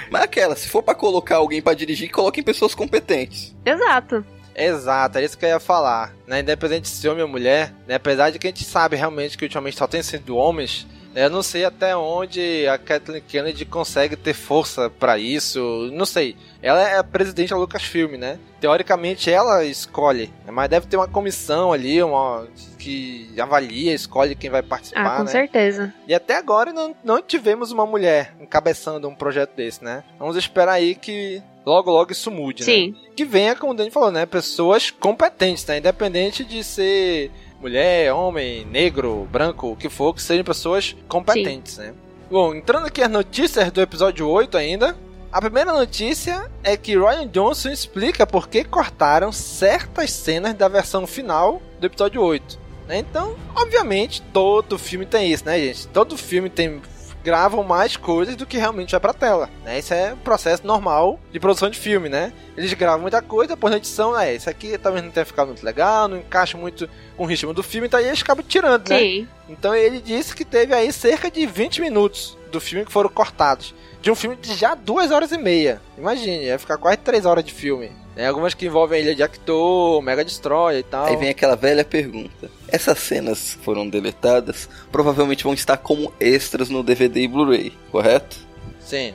[SPEAKER 2] Mas aquela, se for pra colocar alguém pra dirigir, coloquem pessoas competentes.
[SPEAKER 3] Exato.
[SPEAKER 1] Exato, é isso que eu ia falar. Né? Independente de ser homem ou mulher, né? apesar de que a gente sabe realmente que ultimamente só tem sido homens? Eu não sei até onde a Kathleen Kennedy consegue ter força pra isso. Não sei. Ela é a presidente da Lucasfilm, né? Teoricamente ela escolhe, né? mas deve ter uma comissão ali, uma que avalia, escolhe quem vai participar,
[SPEAKER 3] Ah, com
[SPEAKER 1] né?
[SPEAKER 3] certeza.
[SPEAKER 1] E até agora não, não tivemos uma mulher encabeçando um projeto desse, né? Vamos esperar aí que logo logo isso mude, né?
[SPEAKER 3] Sim.
[SPEAKER 1] que venha, como o Dani falou, né? Pessoas competentes, né? Independente de ser mulher, homem, negro, branco, o que for, que sejam pessoas competentes, né? Bom, entrando aqui as notícias do episódio 8 ainda. A primeira notícia é que Ryan Johnson explica por que cortaram certas cenas da versão final do episódio 8. né? Então, obviamente, todo filme tem isso, né, gente? Todo filme tem gravam mais coisas do que realmente vai pra tela, né? Isso é um processo normal de produção de filme, né? Eles gravam muita coisa, depois na edição, é, isso aqui talvez não tenha ficado muito legal, não encaixa muito com o ritmo do filme, então aí eles acabam tirando, né?
[SPEAKER 3] Sim.
[SPEAKER 1] Então ele disse que teve aí cerca de 20 minutos do filme que foram cortados. De um filme de já duas horas e meia. Imagine, vai ficar quase três horas de filme. Tem algumas que envolvem a Ilha de Actor, Mega Destroyer e tal.
[SPEAKER 2] Aí vem aquela velha pergunta. Essas cenas que foram deletadas provavelmente vão estar como extras no DVD e Blu-ray, correto?
[SPEAKER 1] Sim.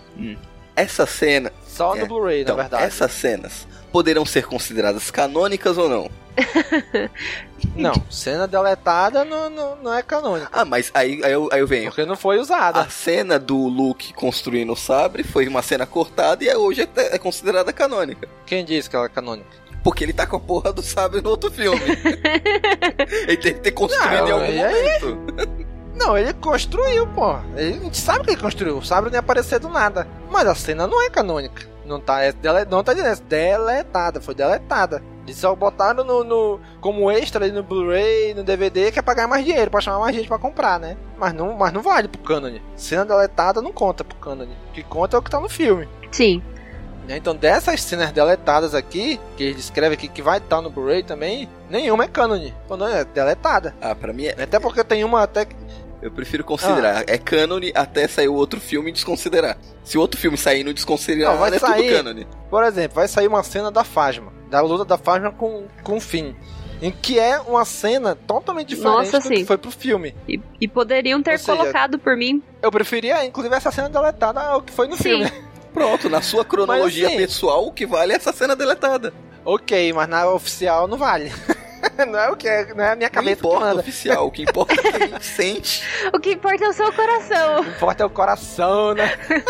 [SPEAKER 2] Essa cena
[SPEAKER 1] Só no
[SPEAKER 2] É,
[SPEAKER 1] Blu-ray,
[SPEAKER 2] Então,
[SPEAKER 1] na verdade.
[SPEAKER 2] essas cenas poderão ser consideradas canônicas ou não?
[SPEAKER 1] Não, cena deletada não, não, não é canônica.
[SPEAKER 2] Ah, mas aí, aí, eu, aí eu venho.
[SPEAKER 1] Porque não foi usada.
[SPEAKER 2] A cena do Luke construindo o sabre foi uma cena cortada e hoje é, é considerada canônica.
[SPEAKER 1] Quem disse que ela é canônica?
[SPEAKER 2] Porque ele tá com a porra do sabre no outro filme. ele tem que ter construído
[SPEAKER 1] Não,
[SPEAKER 2] em algum momento.
[SPEAKER 1] Não, ele construiu, pô. Ele, a gente sabe que ele construiu. O sabre não ia aparecer do nada. Mas a cena não é canônica. Não tá, é dele, não tá dizendo, é deletada. Foi deletada. Eles só botaram no, no- como extra ali no Blu-ray, no DVD, que é pagar mais dinheiro, pra chamar mais gente pra comprar, né? Mas não, mas não vale pro cânone. Cena deletada não conta pro cânone. O que conta é o que tá no filme.
[SPEAKER 3] Sim.
[SPEAKER 1] né? Então, dessas cenas deletadas aqui, que ele descreve aqui que vai estar no Blu-ray também, nenhuma é cânone. Quando é deletada.
[SPEAKER 2] Ah, pra mim é.
[SPEAKER 1] Até porque tem uma até que
[SPEAKER 2] Eu prefiro considerar. É cânone até sair o outro filme e desconsiderar. Se o outro filme sair e não desconsiderar,
[SPEAKER 1] Não, vai
[SPEAKER 2] é
[SPEAKER 1] sair.
[SPEAKER 2] tudo cânone.
[SPEAKER 1] Por exemplo, vai sair uma cena da Fasma, da luta da Fasma com, com o Finn. Em que é uma cena totalmente diferente
[SPEAKER 3] Nossa,
[SPEAKER 1] do que
[SPEAKER 3] sim.
[SPEAKER 1] foi pro filme.
[SPEAKER 3] E, e poderiam ter
[SPEAKER 1] seja,
[SPEAKER 3] colocado por mim.
[SPEAKER 1] Eu preferia, inclusive, essa cena deletada ao que foi no
[SPEAKER 3] Sim.
[SPEAKER 1] filme.
[SPEAKER 2] Pronto, na sua cronologia
[SPEAKER 1] assim-
[SPEAKER 2] pessoal, o que vale é essa cena deletada.
[SPEAKER 1] ok, mas na oficial não vale. não é o que é, não é a minha
[SPEAKER 2] Não
[SPEAKER 1] cabeça que
[SPEAKER 2] importa
[SPEAKER 1] manda.
[SPEAKER 2] oficial, o que importa é que a gente sente.
[SPEAKER 3] O que importa é o seu coração.
[SPEAKER 1] O que importa é o coração, né?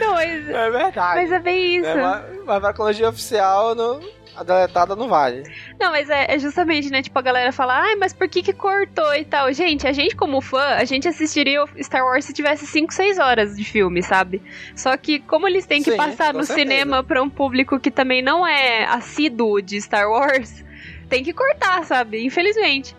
[SPEAKER 3] Não, mas,
[SPEAKER 1] É verdade.
[SPEAKER 3] mas é bem isso.
[SPEAKER 1] É, mas, mas pra oficial, não, a deletada não vale.
[SPEAKER 3] Não, mas é, é justamente, né? Tipo, a galera fala, ai, mas por que que cortou e tal? Gente, a gente como fã, a gente assistiria o Star Wars se tivesse 5, 6 horas de filme, sabe? Só que como eles têm que
[SPEAKER 1] Sim,
[SPEAKER 3] passar no
[SPEAKER 1] certeza.
[SPEAKER 3] cinema pra um público que também não é assíduo de Star Wars, tem que cortar, sabe? Infelizmente.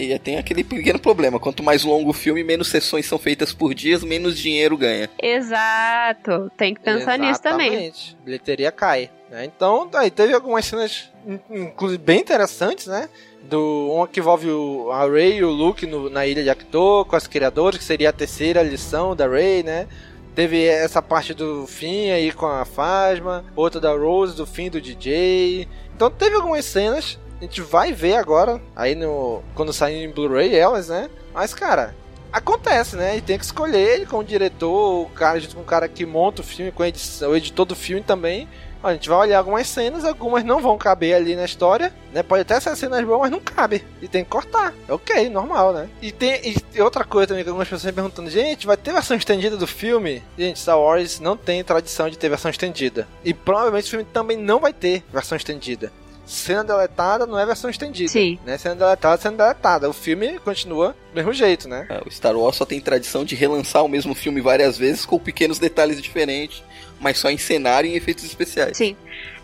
[SPEAKER 2] E tem aquele pequeno problema: quanto mais longo o filme, menos sessões são feitas por dias, menos dinheiro ganha.
[SPEAKER 3] Exato. Tem que pensar nisso também.
[SPEAKER 1] Exatamente. Bilheteria cai. né? Então, aí teve algumas cenas, in- inclusive, bem interessantes, né? Do, uma que envolve o, a Rey e o Luke no- na ilha de Acto, com as criadoras, que seria a terceira lição da Rey, né? Teve essa parte do fim aí com a Fasma, outra da Rose, do fim do DJ. Então teve algumas cenas, a gente vai ver agora, aí no quando sair em Blu-ray elas, né? Mas, cara, acontece, né? E tem que escolher ele como diretor, o cara junto com o cara que monta o filme, com edição, o editor do filme também. A gente vai olhar algumas cenas, algumas não vão caber ali na história, né? Pode até ser cenas boas, mas não cabe. E tem que cortar. É ok, normal, né? E tem e outra coisa também que algumas pessoas estão perguntando, gente, vai ter versão estendida do filme? Gente, Star Wars não tem tradição de ter versão estendida. E provavelmente o filme também não vai ter versão estendida. Cena deletada não é versão estendida.
[SPEAKER 3] Sim.
[SPEAKER 1] Né? Cena deletada, cena deletada. O filme continua do mesmo jeito, né?
[SPEAKER 2] Ah, O Star Wars só tem tradição de relançar o mesmo filme várias vezes com pequenos detalhes diferentes, mas só em cenário e em efeitos especiais.
[SPEAKER 3] Sim.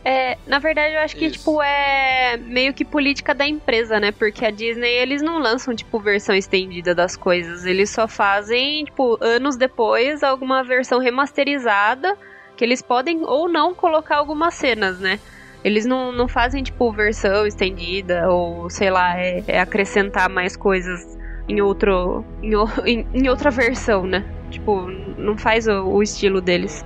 [SPEAKER 3] É, na verdade, eu acho que,
[SPEAKER 1] Isso.
[SPEAKER 3] tipo, é meio que política da empresa, né? Porque a Disney, eles não lançam, tipo, versão estendida das coisas. Eles só fazem, tipo, anos depois, alguma versão remasterizada, que eles podem ou não colocar algumas cenas, né? Eles não, não fazem, tipo, versão estendida ou, sei lá, é, é acrescentar mais coisas em outro. Em, em outra versão, né? Tipo, não faz o- o estilo deles.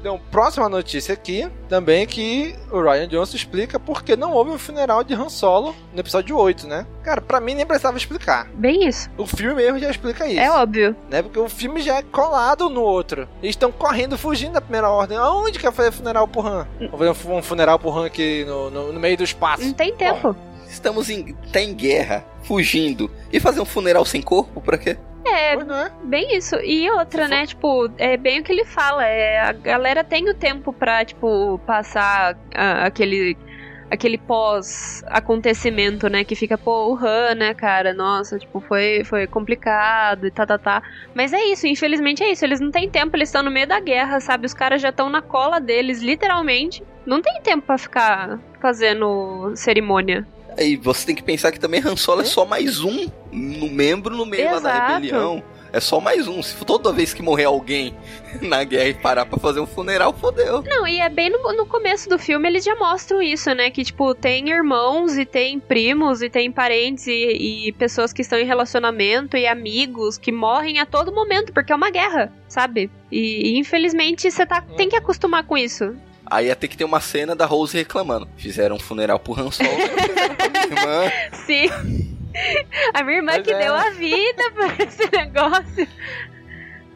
[SPEAKER 1] Então, próxima notícia aqui, também que o Ryan Johnson explica por que não houve um funeral de Han Solo no episódio 8, né? Cara, pra mim nem precisava explicar.
[SPEAKER 3] Bem isso.
[SPEAKER 1] O filme mesmo já explica isso.
[SPEAKER 3] É óbvio.
[SPEAKER 1] né? Porque o filme já é colado no outro. Eles estão correndo, fugindo da primeira ordem. Aonde que vai fazer funeral pro Han? Vou fazer um fu- funeral pro Han aqui no, no, no meio do espaço.
[SPEAKER 3] Não tem tempo.
[SPEAKER 2] Estamos em, tá em guerra, fugindo. E fazer um funeral sem corpo, pra quê?
[SPEAKER 3] É,
[SPEAKER 1] é?
[SPEAKER 3] bem isso. E outra, né, tipo, é bem o que ele fala. É, a galera tem o tempo pra, tipo, passar ah, aquele. Aquele pós-acontecimento, né? Que fica, pô, o Han, né, cara? Nossa, tipo, foi, foi complicado e tá, tá, tá. Mas é isso, infelizmente é isso. Eles não têm tempo, eles estão no meio da guerra, sabe? Os caras já estão na cola deles, literalmente. Não tem tempo pra ficar fazendo cerimônia.
[SPEAKER 2] Aí você tem que pensar que também Han Solo é só mais um no membro no meio lá da
[SPEAKER 3] Exato.
[SPEAKER 2] rebelião. É só mais um. Se toda vez que morrer alguém na guerra e parar pra fazer um funeral, fodeu.
[SPEAKER 3] Não, e é bem no, no começo do filme eles já mostram isso, né? Que, tipo, tem irmãos e tem primos e tem parentes e, e pessoas que estão em relacionamento e amigos que morrem a todo momento, porque é uma guerra, sabe? E, e, infelizmente você tá, tem que acostumar com isso.
[SPEAKER 2] Aí ia ter que ter uma cena da Rose reclamando. Fizeram um funeral pro Han Solo, minha irmã.
[SPEAKER 3] Sim. A minha irmã
[SPEAKER 1] Pois
[SPEAKER 3] que
[SPEAKER 1] é.
[SPEAKER 3] deu a vida pra esse negócio.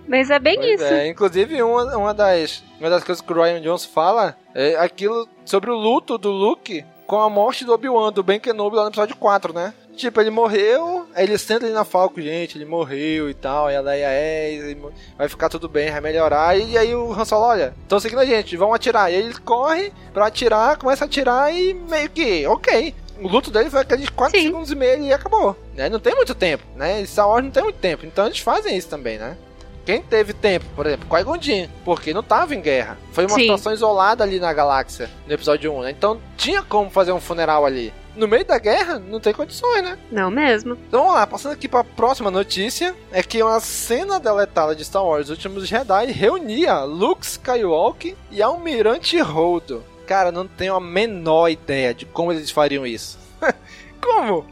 [SPEAKER 3] Mas é bem
[SPEAKER 1] Pois
[SPEAKER 3] isso.
[SPEAKER 1] é, inclusive uma, uma, das, uma das coisas que o Ryan Jones fala é aquilo sobre o luto do Luke com a morte do Obi-Wan, do Ben Kenobi lá no episódio 4, né? Tipo, ele morreu, aí ele senta ali na Falco, gente, ele morreu e tal, e a Leia é, e vai ficar tudo bem, vai melhorar, e aí o Han Solo, olha, estão seguindo a gente, vão atirar, e ele corre pra atirar, começa a atirar e meio que, ok. O luto dele foi aqueles 4
[SPEAKER 3] Sim.
[SPEAKER 1] segundos e meio e acabou. Né? Não tem muito tempo, né? Star Wars não tem muito tempo, então eles fazem isso também, né? Quem teve tempo, por exemplo, Qui-Gon Jinn, porque não tava em guerra. Foi uma
[SPEAKER 3] Sim.
[SPEAKER 1] situação isolada ali na galáxia, no episódio 1, né? Então tinha como fazer um funeral ali. No meio da guerra, não tem condições, né?
[SPEAKER 3] Não mesmo.
[SPEAKER 1] Então vamos lá, passando aqui pra próxima notícia, é que uma cena deletada de Star Wars Os Últimos Jedi reunia Luke Skywalker e Almirante Holdo. Cara, não tenho a menor ideia de como eles fariam isso. como?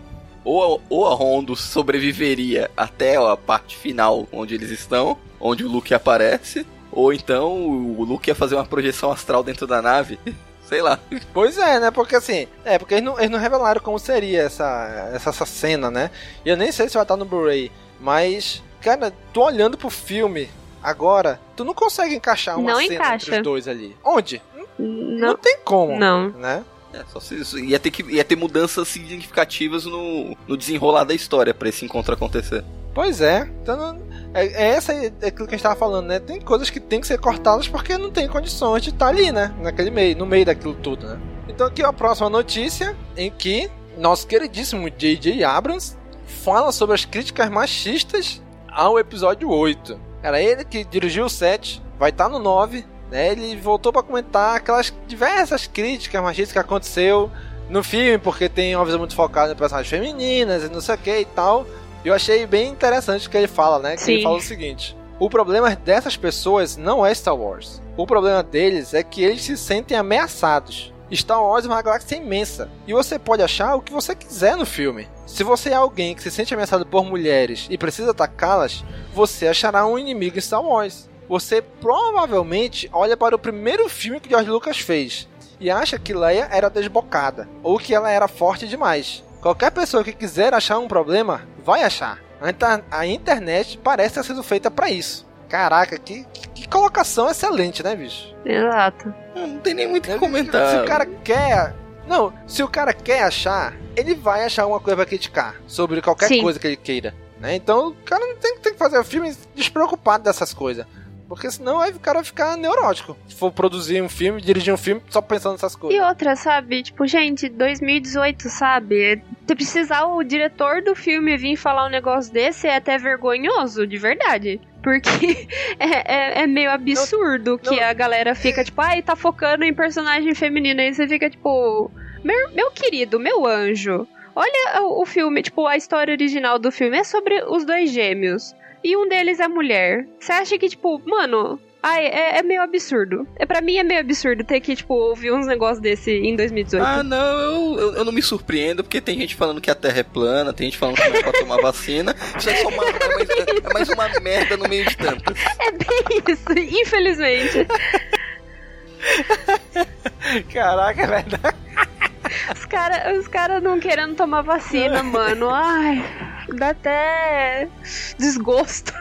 [SPEAKER 2] Ou, a- ou a Rondo sobreviveria até a parte final onde eles estão, onde o Luke aparece, ou então o Luke ia fazer uma projeção astral dentro da nave. Sei lá.
[SPEAKER 1] Pois é, né? Porque assim, é, porque eles não, eles não revelaram como seria essa, essa, essa cena, né? E eu nem sei se vai estar no Blu-ray, mas, cara, tô olhando pro filme agora, tu não consegue encaixar uma
[SPEAKER 3] Não
[SPEAKER 1] cena
[SPEAKER 3] encaixa.
[SPEAKER 1] entre os dois ali. Onde? Não,
[SPEAKER 3] Não.
[SPEAKER 1] tem como,
[SPEAKER 3] Não.
[SPEAKER 1] né?
[SPEAKER 2] É, só se, isso- ia, ter que, ia ter mudanças significativas no, no desenrolar da história pra esse encontro acontecer.
[SPEAKER 1] Pois é. Então, não- é, é essa é aquilo que a gente tava falando, né? Tem coisas que tem que ser cortadas porque não tem condições de estar ali, né? Naquele meio, no meio daquilo tudo, né? Então aqui a próxima notícia em que nosso queridíssimo J.J. Abrams fala sobre as críticas machistas ao episódio 8. Era ele que dirigiu o 7, vai estar no 9, né? Ele voltou para comentar aquelas diversas críticas machistas que aconteceu no filme, porque tem uma visão muito focada em personagens femininas e não sei o que e tal. Eu achei bem interessante o que ele fala, né? Que ele
[SPEAKER 3] Sim.
[SPEAKER 1] fala o seguinte: o problema dessas pessoas não é Star Wars. O problema deles é que eles se sentem ameaçados. Star Wars é uma galáxia imensa e você pode achar o que você quiser no filme. Se você é alguém que se sente ameaçado por mulheres e precisa atacá-las, você achará um inimigo em Star Wars. Você provavelmente olha para o primeiro filme que George Lucas fez e acha que Leia era desbocada ou que ela era forte demais. Qualquer pessoa que quiser achar um problema, vai achar. A inter- A internet parece ter sido feita para isso. Caraca, que, que- colocação excelente, né, bicho?
[SPEAKER 3] Exato.
[SPEAKER 2] Não, não tem nem muito o que
[SPEAKER 1] Se
[SPEAKER 2] comentar.
[SPEAKER 1] o cara quer. Não, se o cara quer achar, ele vai achar uma coisa pra criticar sobre qualquer
[SPEAKER 3] Sim.
[SPEAKER 1] coisa que ele queira. Né? Então o cara não tem, tem que fazer o filme despreocupado dessas coisas. Porque senão aí o cara vai ficar neurótico. Se for produzir um filme, dirigir um filme só pensando nessas
[SPEAKER 3] E
[SPEAKER 1] coisas.
[SPEAKER 3] outra, sabe? Tipo, gente, 2018, sabe? Se precisar o diretor do filme vir falar um negócio desse é até vergonhoso, de verdade. Porque é, é- é meio absurdo que
[SPEAKER 1] não.
[SPEAKER 3] a galera fica, tipo, ai, tá focando em personagem feminina. Aí você fica, tipo, meu, meu querido, meu anjo. Olha o, o filme, tipo, a história original do filme é sobre os dois gêmeos. E um deles é mulher. Você acha que, tipo, mano, Ai, é, é meio absurdo. É, pra mim é meio absurdo ter que, tipo, ouvir uns negócios desse em 2018.
[SPEAKER 2] Ah, não, eu, eu, não me surpreendo, porque tem gente falando que a Terra é plana, tem gente falando que não é pra tomar vacina. Isso é só uma, é mais, é mais uma merda no meio de tantas.
[SPEAKER 3] É bem isso, infelizmente.
[SPEAKER 1] Caraca, é verdade.
[SPEAKER 3] Os caras os cara não querendo tomar vacina, mano. Ai, dá até desgosto.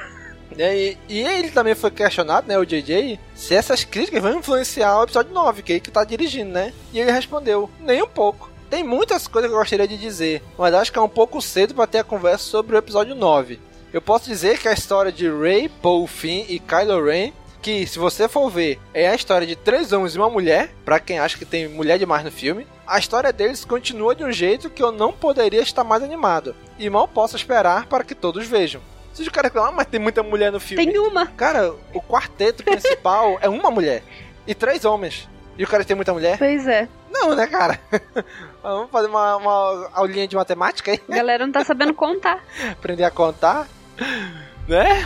[SPEAKER 1] E, e ele também foi questionado, né, o JJ, se essas críticas vão influenciar o episódio 9, que é ele que tá dirigindo, né? E ele respondeu, nem um pouco. Tem muitas coisas que eu gostaria de dizer, mas acho que é um pouco cedo para ter a conversa sobre o episódio 9. Eu posso dizer que a história de Rey, Paul, Finn e Kylo Ren, que se você for ver, é a história de três homens e uma mulher, para quem acha que tem mulher demais no filme, a história deles continua de um jeito que eu não poderia estar mais animado, e mal posso esperar para que todos vejam. Se o cara falar, ah, mas tem muita mulher no filme.
[SPEAKER 3] Tem uma.
[SPEAKER 1] Cara, o quarteto principal é uma mulher e três homens. E o cara tem muita mulher?
[SPEAKER 3] Pois é.
[SPEAKER 1] Não, né, cara? Vamos fazer uma, uma aulinha de matemática aí?
[SPEAKER 3] A galera não tá sabendo contar.
[SPEAKER 1] Aprender a contar? Né?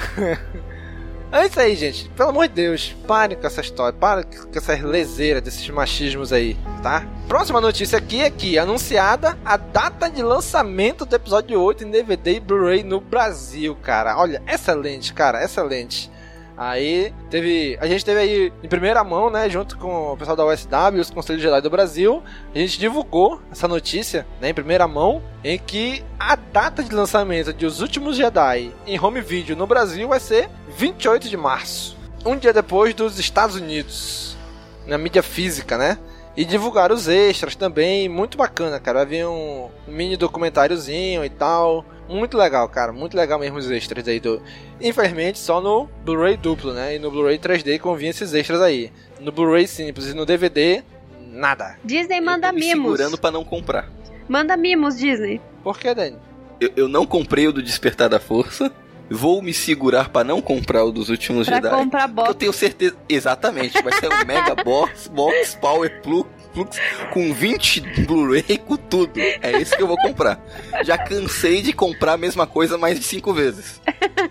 [SPEAKER 1] É isso aí, gente. Pelo amor de Deus, parem com essa história. Parem com essas leseiras desses machismos aí, tá? Próxima notícia aqui é que anunciada a data de lançamento do episódio 8 em DVD e Blu-ray no Brasil, cara. Olha, excelente, cara, excelente. Aí teve. A gente teve aí em primeira mão, né? Junto com o pessoal da USW, os Conselhos Jedi do Brasil, a gente divulgou essa notícia, né? Em primeira mão, em que a data de lançamento de Os Últimos Jedi em home video no Brasil vai ser 28 de março. Um dia depois dos Estados Unidos. Na mídia física, né? E divulgar os extras também, muito bacana, cara. Vai vir um mini documentáriozinho e tal. Muito legal, cara. Muito legal mesmo os extras aí do. Infelizmente, só no Blu-ray duplo, né? E no Blu-ray 3D convinha esses extras aí. No Blu-ray simples e no DVD, nada.
[SPEAKER 3] Disney manda
[SPEAKER 2] eu tô me
[SPEAKER 3] mimos.
[SPEAKER 2] segurando pra não comprar.
[SPEAKER 3] Manda mimos, Disney.
[SPEAKER 1] Por que, Dani?
[SPEAKER 2] Eu, eu não comprei o do Despertar da Força. Vou me segurar pra não comprar o dos últimos
[SPEAKER 3] Pra
[SPEAKER 2] Jedi.
[SPEAKER 3] comprar
[SPEAKER 2] porque Eu
[SPEAKER 3] box.
[SPEAKER 2] tenho certeza. Exatamente. Vai ser um Mega Box, Box Power Plug. Flux com 20 Blu-ray com tudo. É esse que eu vou comprar. Já cansei de comprar a mesma coisa mais de cinco vezes.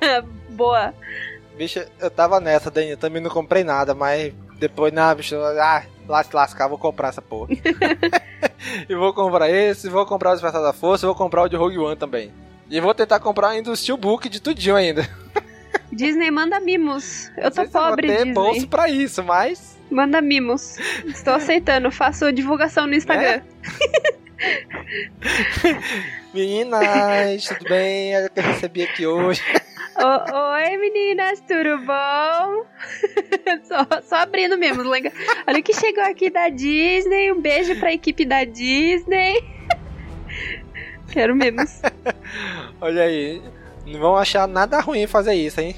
[SPEAKER 3] Boa.
[SPEAKER 1] Bicho, eu tava nessa, Dani. Eu também não comprei nada, mas depois, não, bicho, ah, lá se lascar, vou comprar essa porra. e vou comprar esse, vou comprar o Despertar da Força, vou comprar o de Rogue One também. E vou tentar comprar ainda o Steelbook de tudinho ainda.
[SPEAKER 3] Disney manda mimos. Eu tô
[SPEAKER 1] sei se eu vou
[SPEAKER 3] pobre,
[SPEAKER 1] ter
[SPEAKER 3] Disney.
[SPEAKER 1] bolso pra isso, mas...
[SPEAKER 3] Manda mimos. Estou aceitando. Faço divulgação no Instagram.
[SPEAKER 1] Meninas, tudo bem? Olha o que eu recebi aqui hoje.
[SPEAKER 3] O- Oi, meninas, tudo bom? só, só abrindo mesmo. legal. Olha o que chegou aqui da Disney. Um beijo pra equipe da Disney. Quero memes.
[SPEAKER 1] Olha aí, não vão achar nada ruim fazer isso, hein?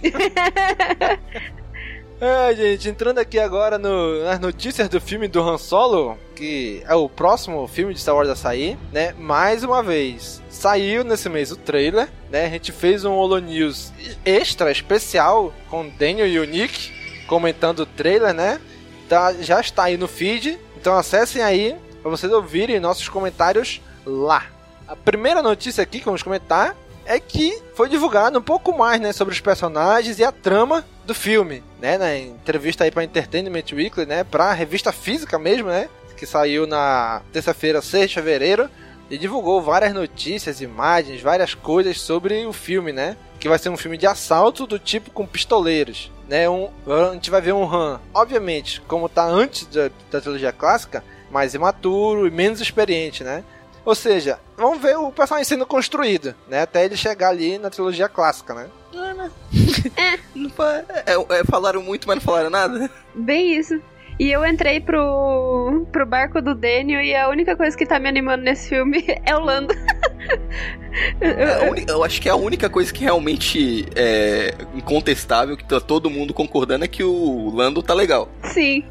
[SPEAKER 1] É, gente, entrando aqui agora no- nas notícias do filme do Han Solo, que é o próximo filme de Star Wars a sair, né? Mais uma vez, saiu nesse mês o trailer, né? A gente fez um Holo News extra especial com Daniel e o Nick comentando o trailer, né? Tá, já está aí no feed, então acessem aí para vocês ouvirem nossos comentários lá. A primeira notícia aqui que vamos comentar é que foi divulgado um pouco mais, né, sobre os personagens e a trama do filme, né, na entrevista aí para Entertainment Weekly, né, para revista física mesmo, né, que saiu na terça-feira, 6 de fevereiro, e divulgou várias notícias, imagens, várias coisas sobre o filme, né, que vai ser um filme de assalto do tipo com pistoleiros, né, um, a gente vai ver um Han, obviamente, como tá antes da, da trilogia clássica, mais imaturo e menos experiente, né, ou seja, vamos ver o personagem sendo construído, né? Até ele chegar ali na trilogia clássica, né?
[SPEAKER 2] Não fa- é- é, falaram muito, mas não falaram nada.
[SPEAKER 3] Bem isso. E eu entrei pro, pro barco do Daniel e a única coisa que tá me animando nesse filme é o Lando.
[SPEAKER 2] É a uni- eu acho que a única coisa que realmente é incontestável, que tá todo mundo concordando, é que o Lando tá legal.
[SPEAKER 3] Sim.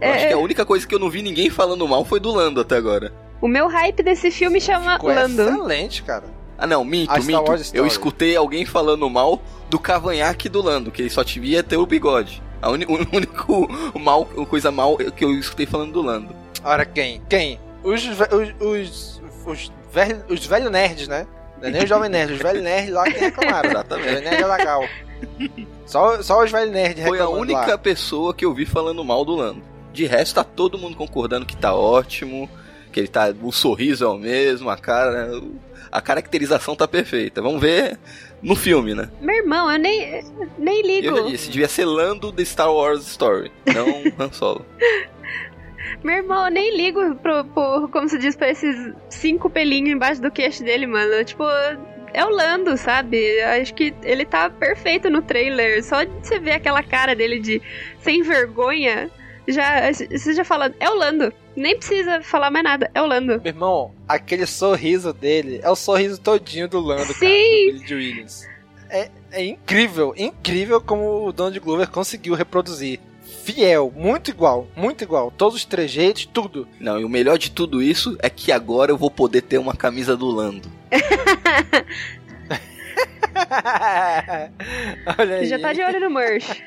[SPEAKER 2] Eu acho
[SPEAKER 3] É,
[SPEAKER 2] que a única coisa que eu não vi ninguém falando mal foi do Lando até agora.
[SPEAKER 3] O meu hype desse filme chama
[SPEAKER 1] Ficou
[SPEAKER 3] Lando.
[SPEAKER 1] excelente, cara.
[SPEAKER 2] Ah não, minto,
[SPEAKER 1] A Star
[SPEAKER 2] minto. Eu escutei alguém falando mal do cavanhaque do Lando, que ele só devia ter o bigode. A o único mal, coisa mal que eu escutei falando do Lando.
[SPEAKER 1] Ora, quem? Quem? Os, os, os, os, velhos, os velhos nerds, né? Não é nem os jovens nerds, os velhos nerds lá que reclamaram.
[SPEAKER 2] Exatamente.
[SPEAKER 1] Velho nerd é legal. Só, só os velhos nerds
[SPEAKER 2] Foi a única
[SPEAKER 1] lá.
[SPEAKER 2] pessoa que eu vi falando mal do Lando. De resto, tá todo mundo concordando que tá ótimo, que ele tá. O sorriso é o mesmo, a cara. A caracterização tá perfeita. Vamos ver no filme, né?
[SPEAKER 3] Meu irmão, eu nem, nem ligo.
[SPEAKER 2] Eu já disse, devia ser Lando The Star Wars Story, não Han Solo.
[SPEAKER 3] Meu irmão, eu nem ligo pro, pro- como se diz, pra esses cinco pelinhos embaixo do queixo dele, mano. Tipo, é o Lando, sabe? Acho que ele tá perfeito no trailer. Só de você ver aquela cara dele de sem vergonha, já, você já fala, é o Lando. Nem precisa falar mais nada, é o Lando.
[SPEAKER 1] Meu irmão, aquele sorriso dele é o sorriso todinho do Lando, cara.
[SPEAKER 3] Sim.
[SPEAKER 1] Do Billy Dee Williams. É, é incrível, incrível como o Donald Glover conseguiu reproduzir. Fiel, muito igual, muito igual. Todos os trejeitos, tudo.
[SPEAKER 2] Não, e o melhor de tudo isso é que agora eu vou poder ter uma camisa do Lando.
[SPEAKER 1] Olha aí.
[SPEAKER 3] Já tá de olho no merch.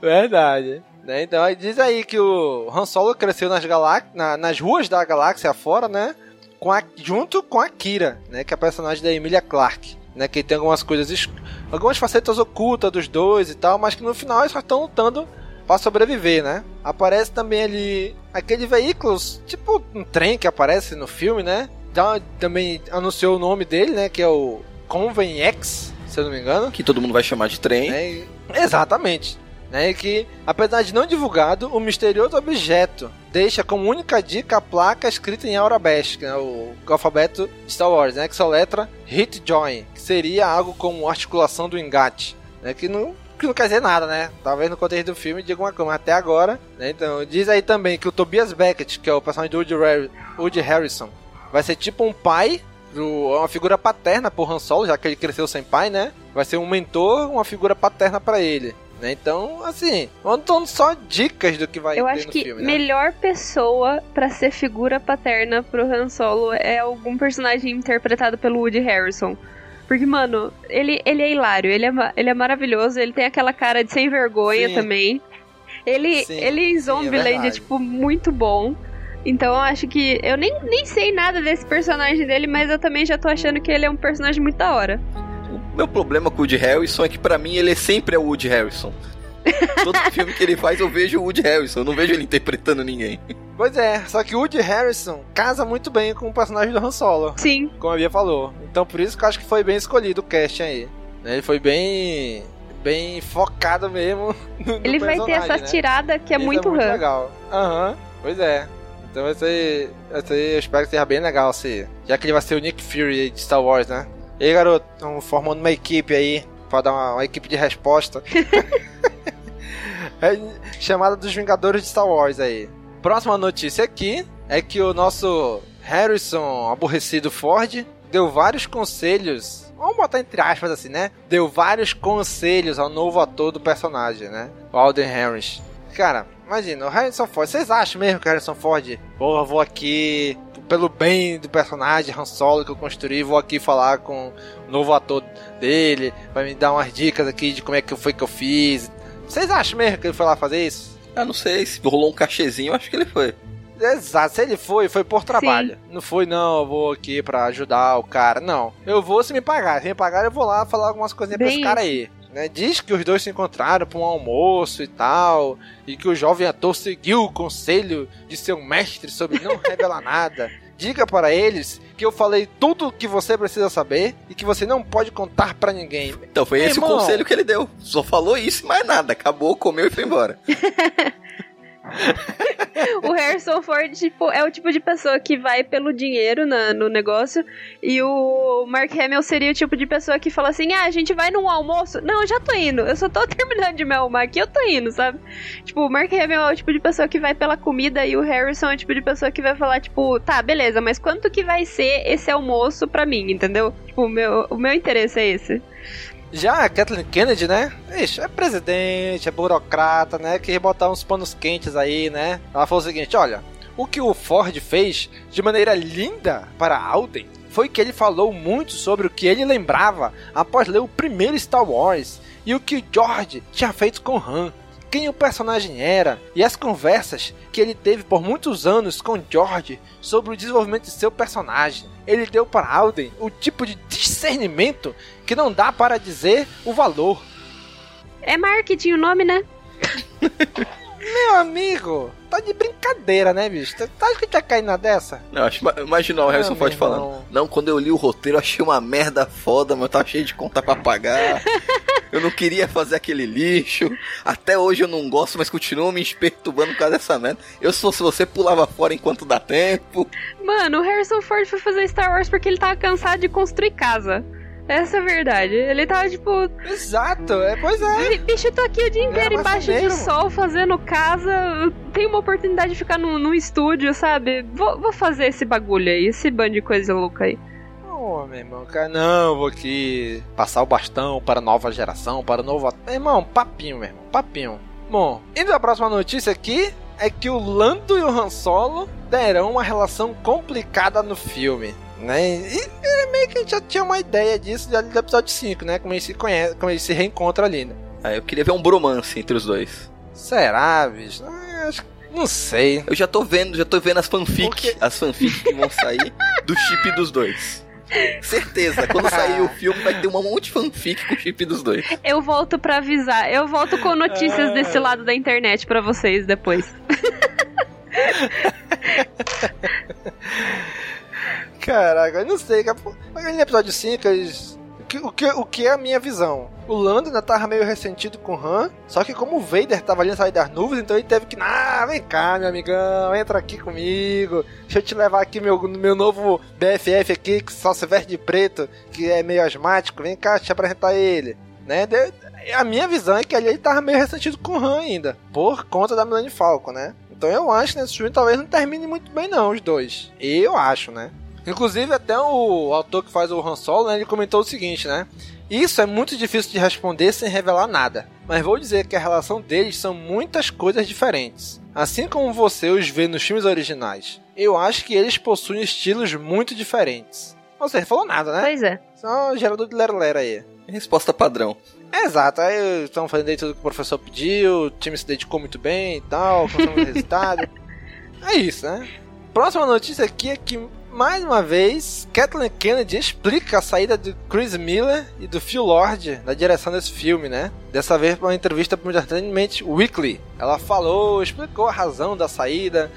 [SPEAKER 1] Verdade. Né? Então aí diz aí que o Han Solo cresceu nas, galax... na- nas ruas da galáxia fora, né? Com a... Junto com a Kira, né? Que é a personagem da Emilia Clarke. Né? Que tem algumas coisas. Algumas facetas ocultas dos dois e tal, mas que no final eles só estão lutando pra sobreviver, né? Aparece também ali aquele veículo, tipo um trem que aparece no filme, né? Dá- também anunciou o nome dele, né? Que é o Conven X, se eu não me engano.
[SPEAKER 2] Que todo mundo vai chamar de trem.
[SPEAKER 1] E Exatamente. Né, que, apesar de não divulgado, o misterioso objeto deixa como única dica a placa escrita em Arabesk, né, o, alfabeto Star Wars, né, que só letra Hit Join, que seria algo como articulação do engate, né, que não que não quer dizer nada, né? Talvez no contexto do filme diga uma coisa, mas até agora, né? Então, diz aí também que o Tobias Beckett, que é o personagem do Woody, Harrison, vai ser tipo um pai, uma figura paterna por Han Solo, já que ele cresceu sem pai, né? Vai ser um mentor, uma figura paterna para ele. Né? Então, assim, não só dicas do que vai
[SPEAKER 3] Eu acho que
[SPEAKER 1] filme,
[SPEAKER 3] né? melhor pessoa para ser figura paterna pro Han Solo é algum personagem interpretado pelo Woody Harrison. Porque, mano, ele, ele é hilário, ele é, ele é maravilhoso, ele tem aquela cara de sem vergonha sim. também. Ele, sim, ele em Zombieland é, é, tipo, muito bom. Então eu acho que. Eu nem, nem sei nada desse personagem dele, mas eu também já tô achando que ele é um personagem muito da hora.
[SPEAKER 2] O meu problema com o Woody Harrison é que para mim ele sempre é o Woody Harrison. Todo filme que ele faz eu vejo o Woody Harrison, eu não vejo ele interpretando ninguém.
[SPEAKER 1] Pois é, só que o Woody Harrison casa muito bem com o personagem do Han Solo.
[SPEAKER 3] Sim.
[SPEAKER 1] Como a Bia falou. Então por isso que eu acho que foi bem escolhido o casting aí. Ele foi bem bem focado mesmo. No,
[SPEAKER 3] ele vai ter essa né? tirada que é isso muito, é muito
[SPEAKER 1] legal. Aham, uhum, pois é. Então vai ser, vai ser. Eu espero que seja bem legal, assim. Já que ele vai ser o Nick Fury de Star Wars, né? E aí, garoto, estamos formando uma equipe aí. Pra dar uma, uma equipe de resposta. é, chamada dos Vingadores de Star Wars aí. Próxima notícia aqui é que o nosso Harrison aborrecido Ford deu vários conselhos. Vamos botar entre aspas assim, né? Deu vários conselhos ao novo ator do personagem, né? O Alden Harris. Cara, imagina, o Harrison Ford. Vocês acham mesmo que o Harrison Ford, porra, vou aqui pelo bem do personagem Han Solo que eu construí, vou aqui falar com o novo ator dele, vai me dar umas dicas aqui de como é que foi que eu fiz. Vocês acham mesmo que ele foi lá fazer isso?
[SPEAKER 2] Ah, não sei, se rolou um cachezinho, acho que ele foi.
[SPEAKER 1] Exato, se ele foi, foi por trabalho. Sim. Não foi, não, eu vou aqui pra ajudar o cara. Não, eu vou se me pagar. Se me pagar, eu vou lá falar algumas coisinhas pra esse cara aí. Né? Diz que os dois se encontraram para um almoço e tal, e que o jovem ator seguiu o conselho de seu mestre sobre não revelar nada. Diga para eles que eu falei tudo o que você precisa saber e que você não pode contar para ninguém.
[SPEAKER 2] Então foi esse Irmão. o conselho que ele deu. Só falou isso e mais nada. Acabou, comeu e foi embora.
[SPEAKER 3] o Harrison Ford tipo, é o tipo de pessoa que vai pelo dinheiro na, no negócio. E o Mark Hamill seria o tipo de pessoa que fala assim: ah, a gente vai num almoço. Não, eu já tô indo. Eu só tô terminando de me arrumar aqui, eu tô indo, sabe? Tipo, o Mark Hamill é o tipo de pessoa que vai pela comida e o Harrison é o tipo de pessoa que vai falar, tipo, tá, beleza, mas quanto que vai ser esse almoço pra mim, entendeu? Tipo, o meu, o meu interesse é esse.
[SPEAKER 1] Já a Kathleen Kennedy, né? Ixi, é presidente, é burocrata, né? Queria botar uns panos quentes aí, né? Ela falou o seguinte: olha, o que o Ford fez de maneira linda para Alden foi que ele falou muito sobre o que ele lembrava após ler o primeiro Star Wars e o que George tinha feito com Han quem o personagem era e as conversas que ele teve por muitos anos com George sobre o desenvolvimento de seu personagem. Ele deu para Alden o tipo de discernimento que não dá para dizer o valor.
[SPEAKER 3] É marketing o nome, né?
[SPEAKER 1] Meu amigo, tá de brincadeira, né, bicho? Tá, tá que tá caindo na dessa?
[SPEAKER 2] Não, acho, imagina o Harrison Ford falando. Não, quando eu li o roteiro, achei uma merda foda, mas eu tava cheio de conta pra pagar. eu não queria fazer aquele lixo. Até hoje eu não gosto, mas continuo me perturbando por causa dessa merda. Eu, se fosse você, pulava fora enquanto dá tempo.
[SPEAKER 3] Mano, o Harrison Ford foi fazer Star Wars porque ele tava cansado de construir casa. Essa é a verdade. Ele tava tipo.
[SPEAKER 1] Exato, é, pois é.
[SPEAKER 3] Bicho, eu tô aqui o dia inteiro é embaixo de sol fazendo casa. Tenho uma oportunidade de ficar num, num estúdio, sabe? Vou, vou fazer esse bagulho aí, esse bando de coisa louca aí.
[SPEAKER 1] Oh, meu irmão, cara, não, vou aqui passar o bastão para a nova geração, para o novo. Meu irmão, papinho, meu irmão, papinho. Bom, indo à próxima notícia aqui, é que o Lando e o Han Solo terão uma relação complicada no filme né? E, e meio que a gente já tinha uma ideia disso já do episódio 5, né? Como eles se conhece, como eles se reencontram ali, né?
[SPEAKER 2] Ah, eu queria ver um bromance entre os dois.
[SPEAKER 1] Será, bicho? Ah, acho não sei.
[SPEAKER 2] Eu já tô vendo, já tô vendo as fanfics, as fanfics que vão sair do chip dos dois. Certeza, quando sair o filme vai ter um monte de fanfic com o chip dos dois.
[SPEAKER 3] Eu volto para avisar. Eu volto com notícias desse lado da internet para vocês depois.
[SPEAKER 1] Caraca, eu não sei. No episódio 5, eles. Que, o, que, o que é a minha visão? O Lando ainda tava meio ressentido com o Han, só que como o Vader tava ali sair das nuvens, então ele teve que, ah, vem cá, meu amigão, entra aqui comigo, deixa eu te levar aqui meu, meu novo BFF aqui, que só se veste de preto, que é meio asmático, vem cá, te apresentar ele, né? a minha visão é que ali ele tava meio ressentido com o Han ainda, por conta da Melanie Falco, né? Então eu acho que nesse filme talvez não termine muito bem não, os dois. Eu acho, né? Inclusive, até o autor que faz o Han Solo, né, ele comentou o seguinte, né? Isso é muito difícil de responder sem revelar nada, mas vou dizer que a relação deles são muitas coisas diferentes. Assim como você os vê nos filmes originais, eu acho que eles possuem estilos muito diferentes. Ou seja, falou nada, né?
[SPEAKER 3] Pois é.
[SPEAKER 1] Só gerador de lero aí.
[SPEAKER 2] Resposta padrão.
[SPEAKER 1] Exato, aí estão fazendo aí tudo que o professor pediu, o time se dedicou muito bem e tal, conseguiu o resultado. É isso, né? Próxima notícia aqui é que mais uma vez, Kathleen Kennedy explica a saída de Chris Miller e do Phil Lord na direção desse filme, né? Dessa vez para uma entrevista para o Entertainment Weekly. Ela falou, explicou a razão da saída.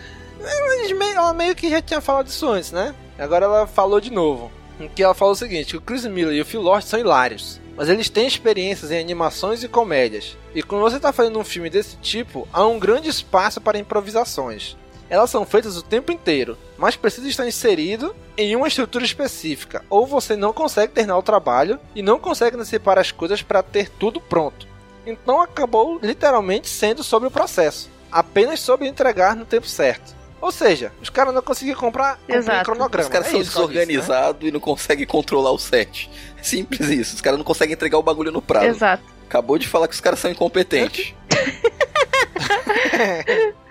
[SPEAKER 1] Ela meio que já tinha falado isso antes, né? Agora ela falou de novo. Em que ela falou o seguinte: o Chris Miller e o Phil Lord são hilários mas eles têm experiências em animações e comédias. E quando você está fazendo um filme desse tipo, há um grande espaço para improvisações elas são feitas o tempo inteiro, mas precisa estar inserido em uma estrutura específica, ou você não consegue terminar o trabalho e não consegue antecipar as coisas para ter tudo pronto. Então acabou literalmente sendo sobre o processo, apenas sobre entregar no tempo certo. Ou seja, os caras não conseguiam comprar um cronograma.
[SPEAKER 2] Os caras é são desorganizados né? e não conseguem controlar o set. É simples isso. Os caras não conseguem entregar o bagulho no prazo.
[SPEAKER 3] Exato.
[SPEAKER 2] Acabou de falar que os caras são incompetentes.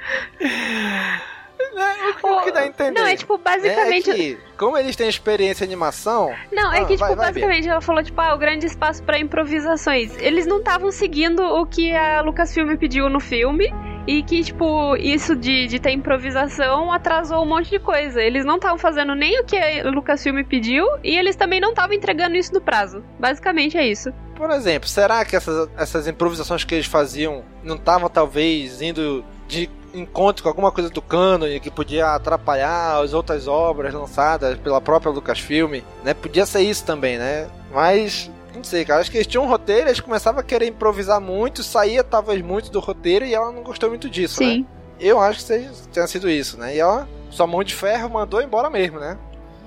[SPEAKER 1] o que dá a entender?
[SPEAKER 3] Não, é tipo, basicamente.
[SPEAKER 1] É que, como eles têm experiência em animação.
[SPEAKER 3] Não, é ah, que, tipo, vai, vai basicamente ver. ela falou, tipo, ah, o grande espaço para improvisações. Eles não estavam seguindo o que a Lucasfilm pediu no filme. E que, tipo, isso de, de ter improvisação atrasou um monte de coisa. Eles não estavam fazendo nem o que a Lucasfilm pediu. E eles também não estavam entregando isso no prazo. Basicamente é isso.
[SPEAKER 1] Por exemplo, será que essas, essas improvisações que eles faziam não estavam, talvez, indo de encontro com alguma coisa do cânone que podia atrapalhar as outras obras lançadas pela própria Lucasfilm, né? Podia ser isso também, né? Mas não sei, cara. Acho que eles tinham um roteiro, eles começavam a querer improvisar muito, saía talvez muito do roteiro e ela não gostou muito disso,
[SPEAKER 3] Sim.
[SPEAKER 1] né? Eu acho que tenha sido isso, né? E ela, sua mão de ferro, mandou embora mesmo, né?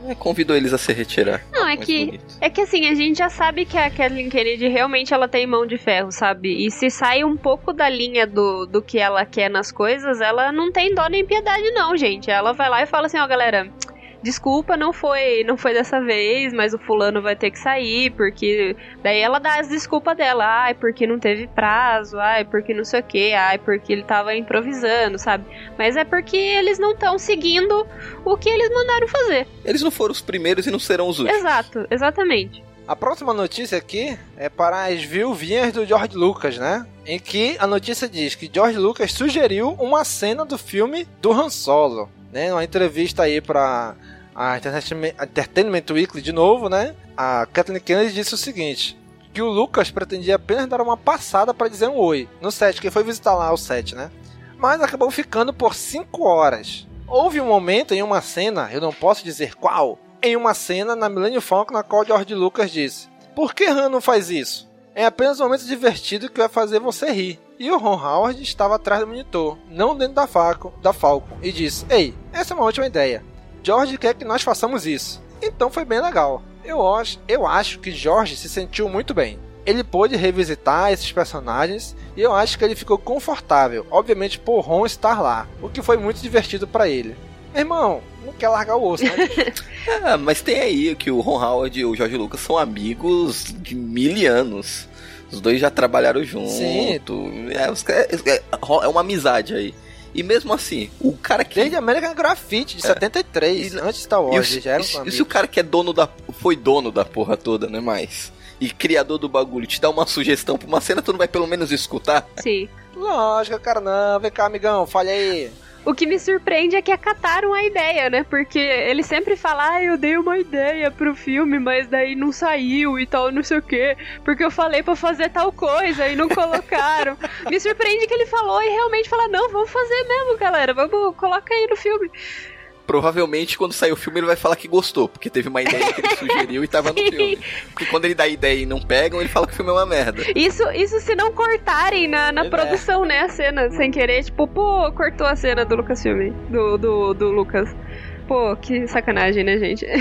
[SPEAKER 2] É, convidou eles a se retirar.
[SPEAKER 3] Não, é que bonito. é que assim, a gente já sabe que a Kathleen Kennedy realmente ela tem mão de ferro, sabe? E se sai um pouco da linha do, do que ela quer nas coisas, ela não tem dó nem piedade não, gente. Ela vai lá e fala assim, ó, galera, desculpa, não foi, não foi dessa vez, mas o fulano vai ter que sair, porque daí ela dá as desculpas dela, ai, porque não teve prazo, ai, porque não sei o que, ai, porque ele tava improvisando, sabe? Mas é porque eles não estão seguindo o que eles mandaram fazer.
[SPEAKER 2] Eles não foram os primeiros e não serão os últimos.
[SPEAKER 3] Exato, exatamente.
[SPEAKER 1] A próxima notícia aqui é para as viuvinhas do George Lucas, né? Em que a notícia diz que George Lucas sugeriu uma cena do filme do Han Solo. Né, uma entrevista aí para a Entertainment Weekly de novo, né? A Kathleen Kennedy disse o seguinte: que o Lucas pretendia apenas dar uma passada para dizer um oi no set, que foi visitar lá o set, né? Mas acabou ficando por 5 horas. Houve um momento em uma cena, eu não posso dizer qual, em uma cena na Millennium Falcon na qual George Lucas disse: Por que Han não faz isso? É apenas um momento divertido que vai fazer você rir. E o Ron Howard estava atrás do monitor, não dentro da, Falcon, da Falcon, e disse: Ei, essa é uma ótima ideia. George quer que nós façamos isso. Então foi bem legal. Eu acho, eu acho que George se sentiu muito bem. Ele pôde revisitar esses personagens e eu acho que ele ficou confortável, obviamente por Ron estar lá, o que foi muito divertido para ele. Irmão, não quer largar o osso, né?
[SPEAKER 2] ah, mas tem aí que o Ron Howard e o George Lucas são amigos de mil anos. Os dois já trabalharam juntos. Sim. É, é, é, é uma amizade aí. E mesmo assim, o cara que.
[SPEAKER 1] Desde American Graffiti, de é. 73, e, antes de Star Wars,
[SPEAKER 2] e,
[SPEAKER 1] já era
[SPEAKER 2] um E se o cara que é dono da. foi dono da porra toda, né? Mais. E criador do bagulho, te dá uma sugestão pra uma cena, tu não vai pelo menos escutar?
[SPEAKER 3] Sim.
[SPEAKER 1] Lógico, cara, não. Vem cá, amigão, fale aí.
[SPEAKER 3] O que me surpreende é que acataram a ideia, né? Porque ele sempre fala, ah, eu dei uma ideia pro filme, mas daí não saiu e tal, não sei o quê. Porque eu falei para fazer tal coisa e não colocaram. me surpreende que ele falou e realmente fala, não, vamos fazer mesmo, galera. Vamos, coloca aí no filme.
[SPEAKER 2] Provavelmente quando sair o filme ele vai falar que gostou, porque teve uma ideia que ele sugeriu e tava no filme. Porque quando ele dá ideia e não pegam, ele fala que o filme é uma merda.
[SPEAKER 3] Isso, isso se não cortarem na, na
[SPEAKER 1] Ele
[SPEAKER 3] produção, né, a cena, sem querer. Tipo, pô, cortou a cena do Lucas filme. Do, do, do Lucas. Pô, que sacanagem, né, gente?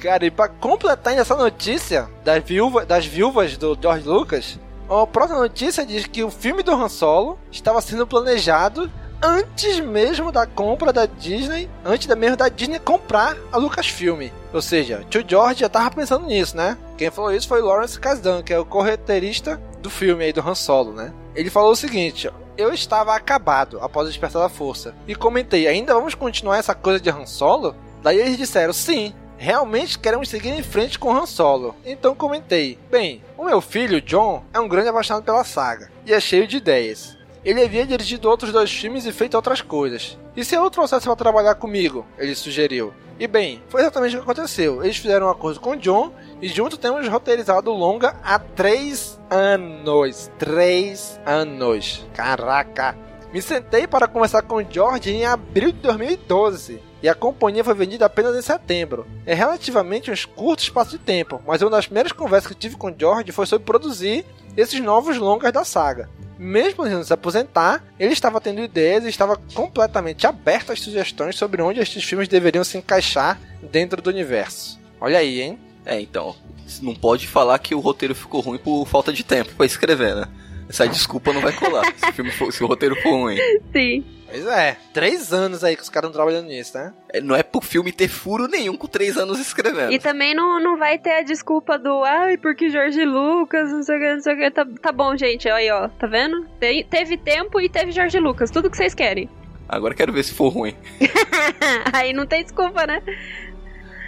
[SPEAKER 1] Cara, e pra completar ainda essa notícia das, viúva, das viúvas do George Lucas, a próxima notícia diz que o filme do Han Solo estava sendo planejado antes mesmo da compra da Disney, antes mesmo da Disney comprar a Lucasfilm. Ou seja, tio George já tava pensando nisso, né? Quem falou isso foi Lawrence Kasdan, que é o correteirista do filme aí do Han Solo, né? Ele falou o seguinte, eu estava acabado após o Despertar da Força e comentei, ainda vamos continuar essa coisa de Han Solo? Daí eles disseram, sim, realmente queremos seguir em frente com Han Solo. Então comentei: Bem, o meu filho, John, é um grande apaixonado pela saga e é cheio de ideias. Ele havia dirigido outros dois filmes e feito outras coisas. E se eu trouxesse para trabalhar comigo? Ele sugeriu. E bem, foi exatamente o que aconteceu. Eles fizeram um acordo com o John e juntos temos roteirizado o longa há três anos. Três anos. Caraca! Me sentei para conversar com o George em abril de 2012 e a companhia foi vendida apenas em setembro. É relativamente um curto espaço de tempo, mas uma das primeiras conversas que tive com George foi sobre produzir esses novos longas da saga. Mesmo antes de se aposentar, ele estava tendo ideias e estava completamente aberto às sugestões sobre onde estes filmes deveriam se encaixar dentro do universo. Olha aí, hein?
[SPEAKER 2] É, então, não pode falar que o roteiro ficou ruim por falta de tempo pra escrever, né? Essa desculpa não vai colar se o, filme for- se o roteiro for ruim.
[SPEAKER 3] Sim.
[SPEAKER 1] Pois é, três anos aí que os caras estão trabalhando nisso, né?
[SPEAKER 2] É, Não é pro filme ter furo nenhum com três anos escrevendo.
[SPEAKER 3] E também não, não vai ter a desculpa do ai, porque Jorge Lucas, não sei o que, não sei o que. Tá, tá bom, gente, aí ó, tá vendo? Te- teve tempo e teve Jorge Lucas, tudo que vocês querem.
[SPEAKER 2] Agora quero ver se for ruim.
[SPEAKER 3] aí não tem desculpa, né?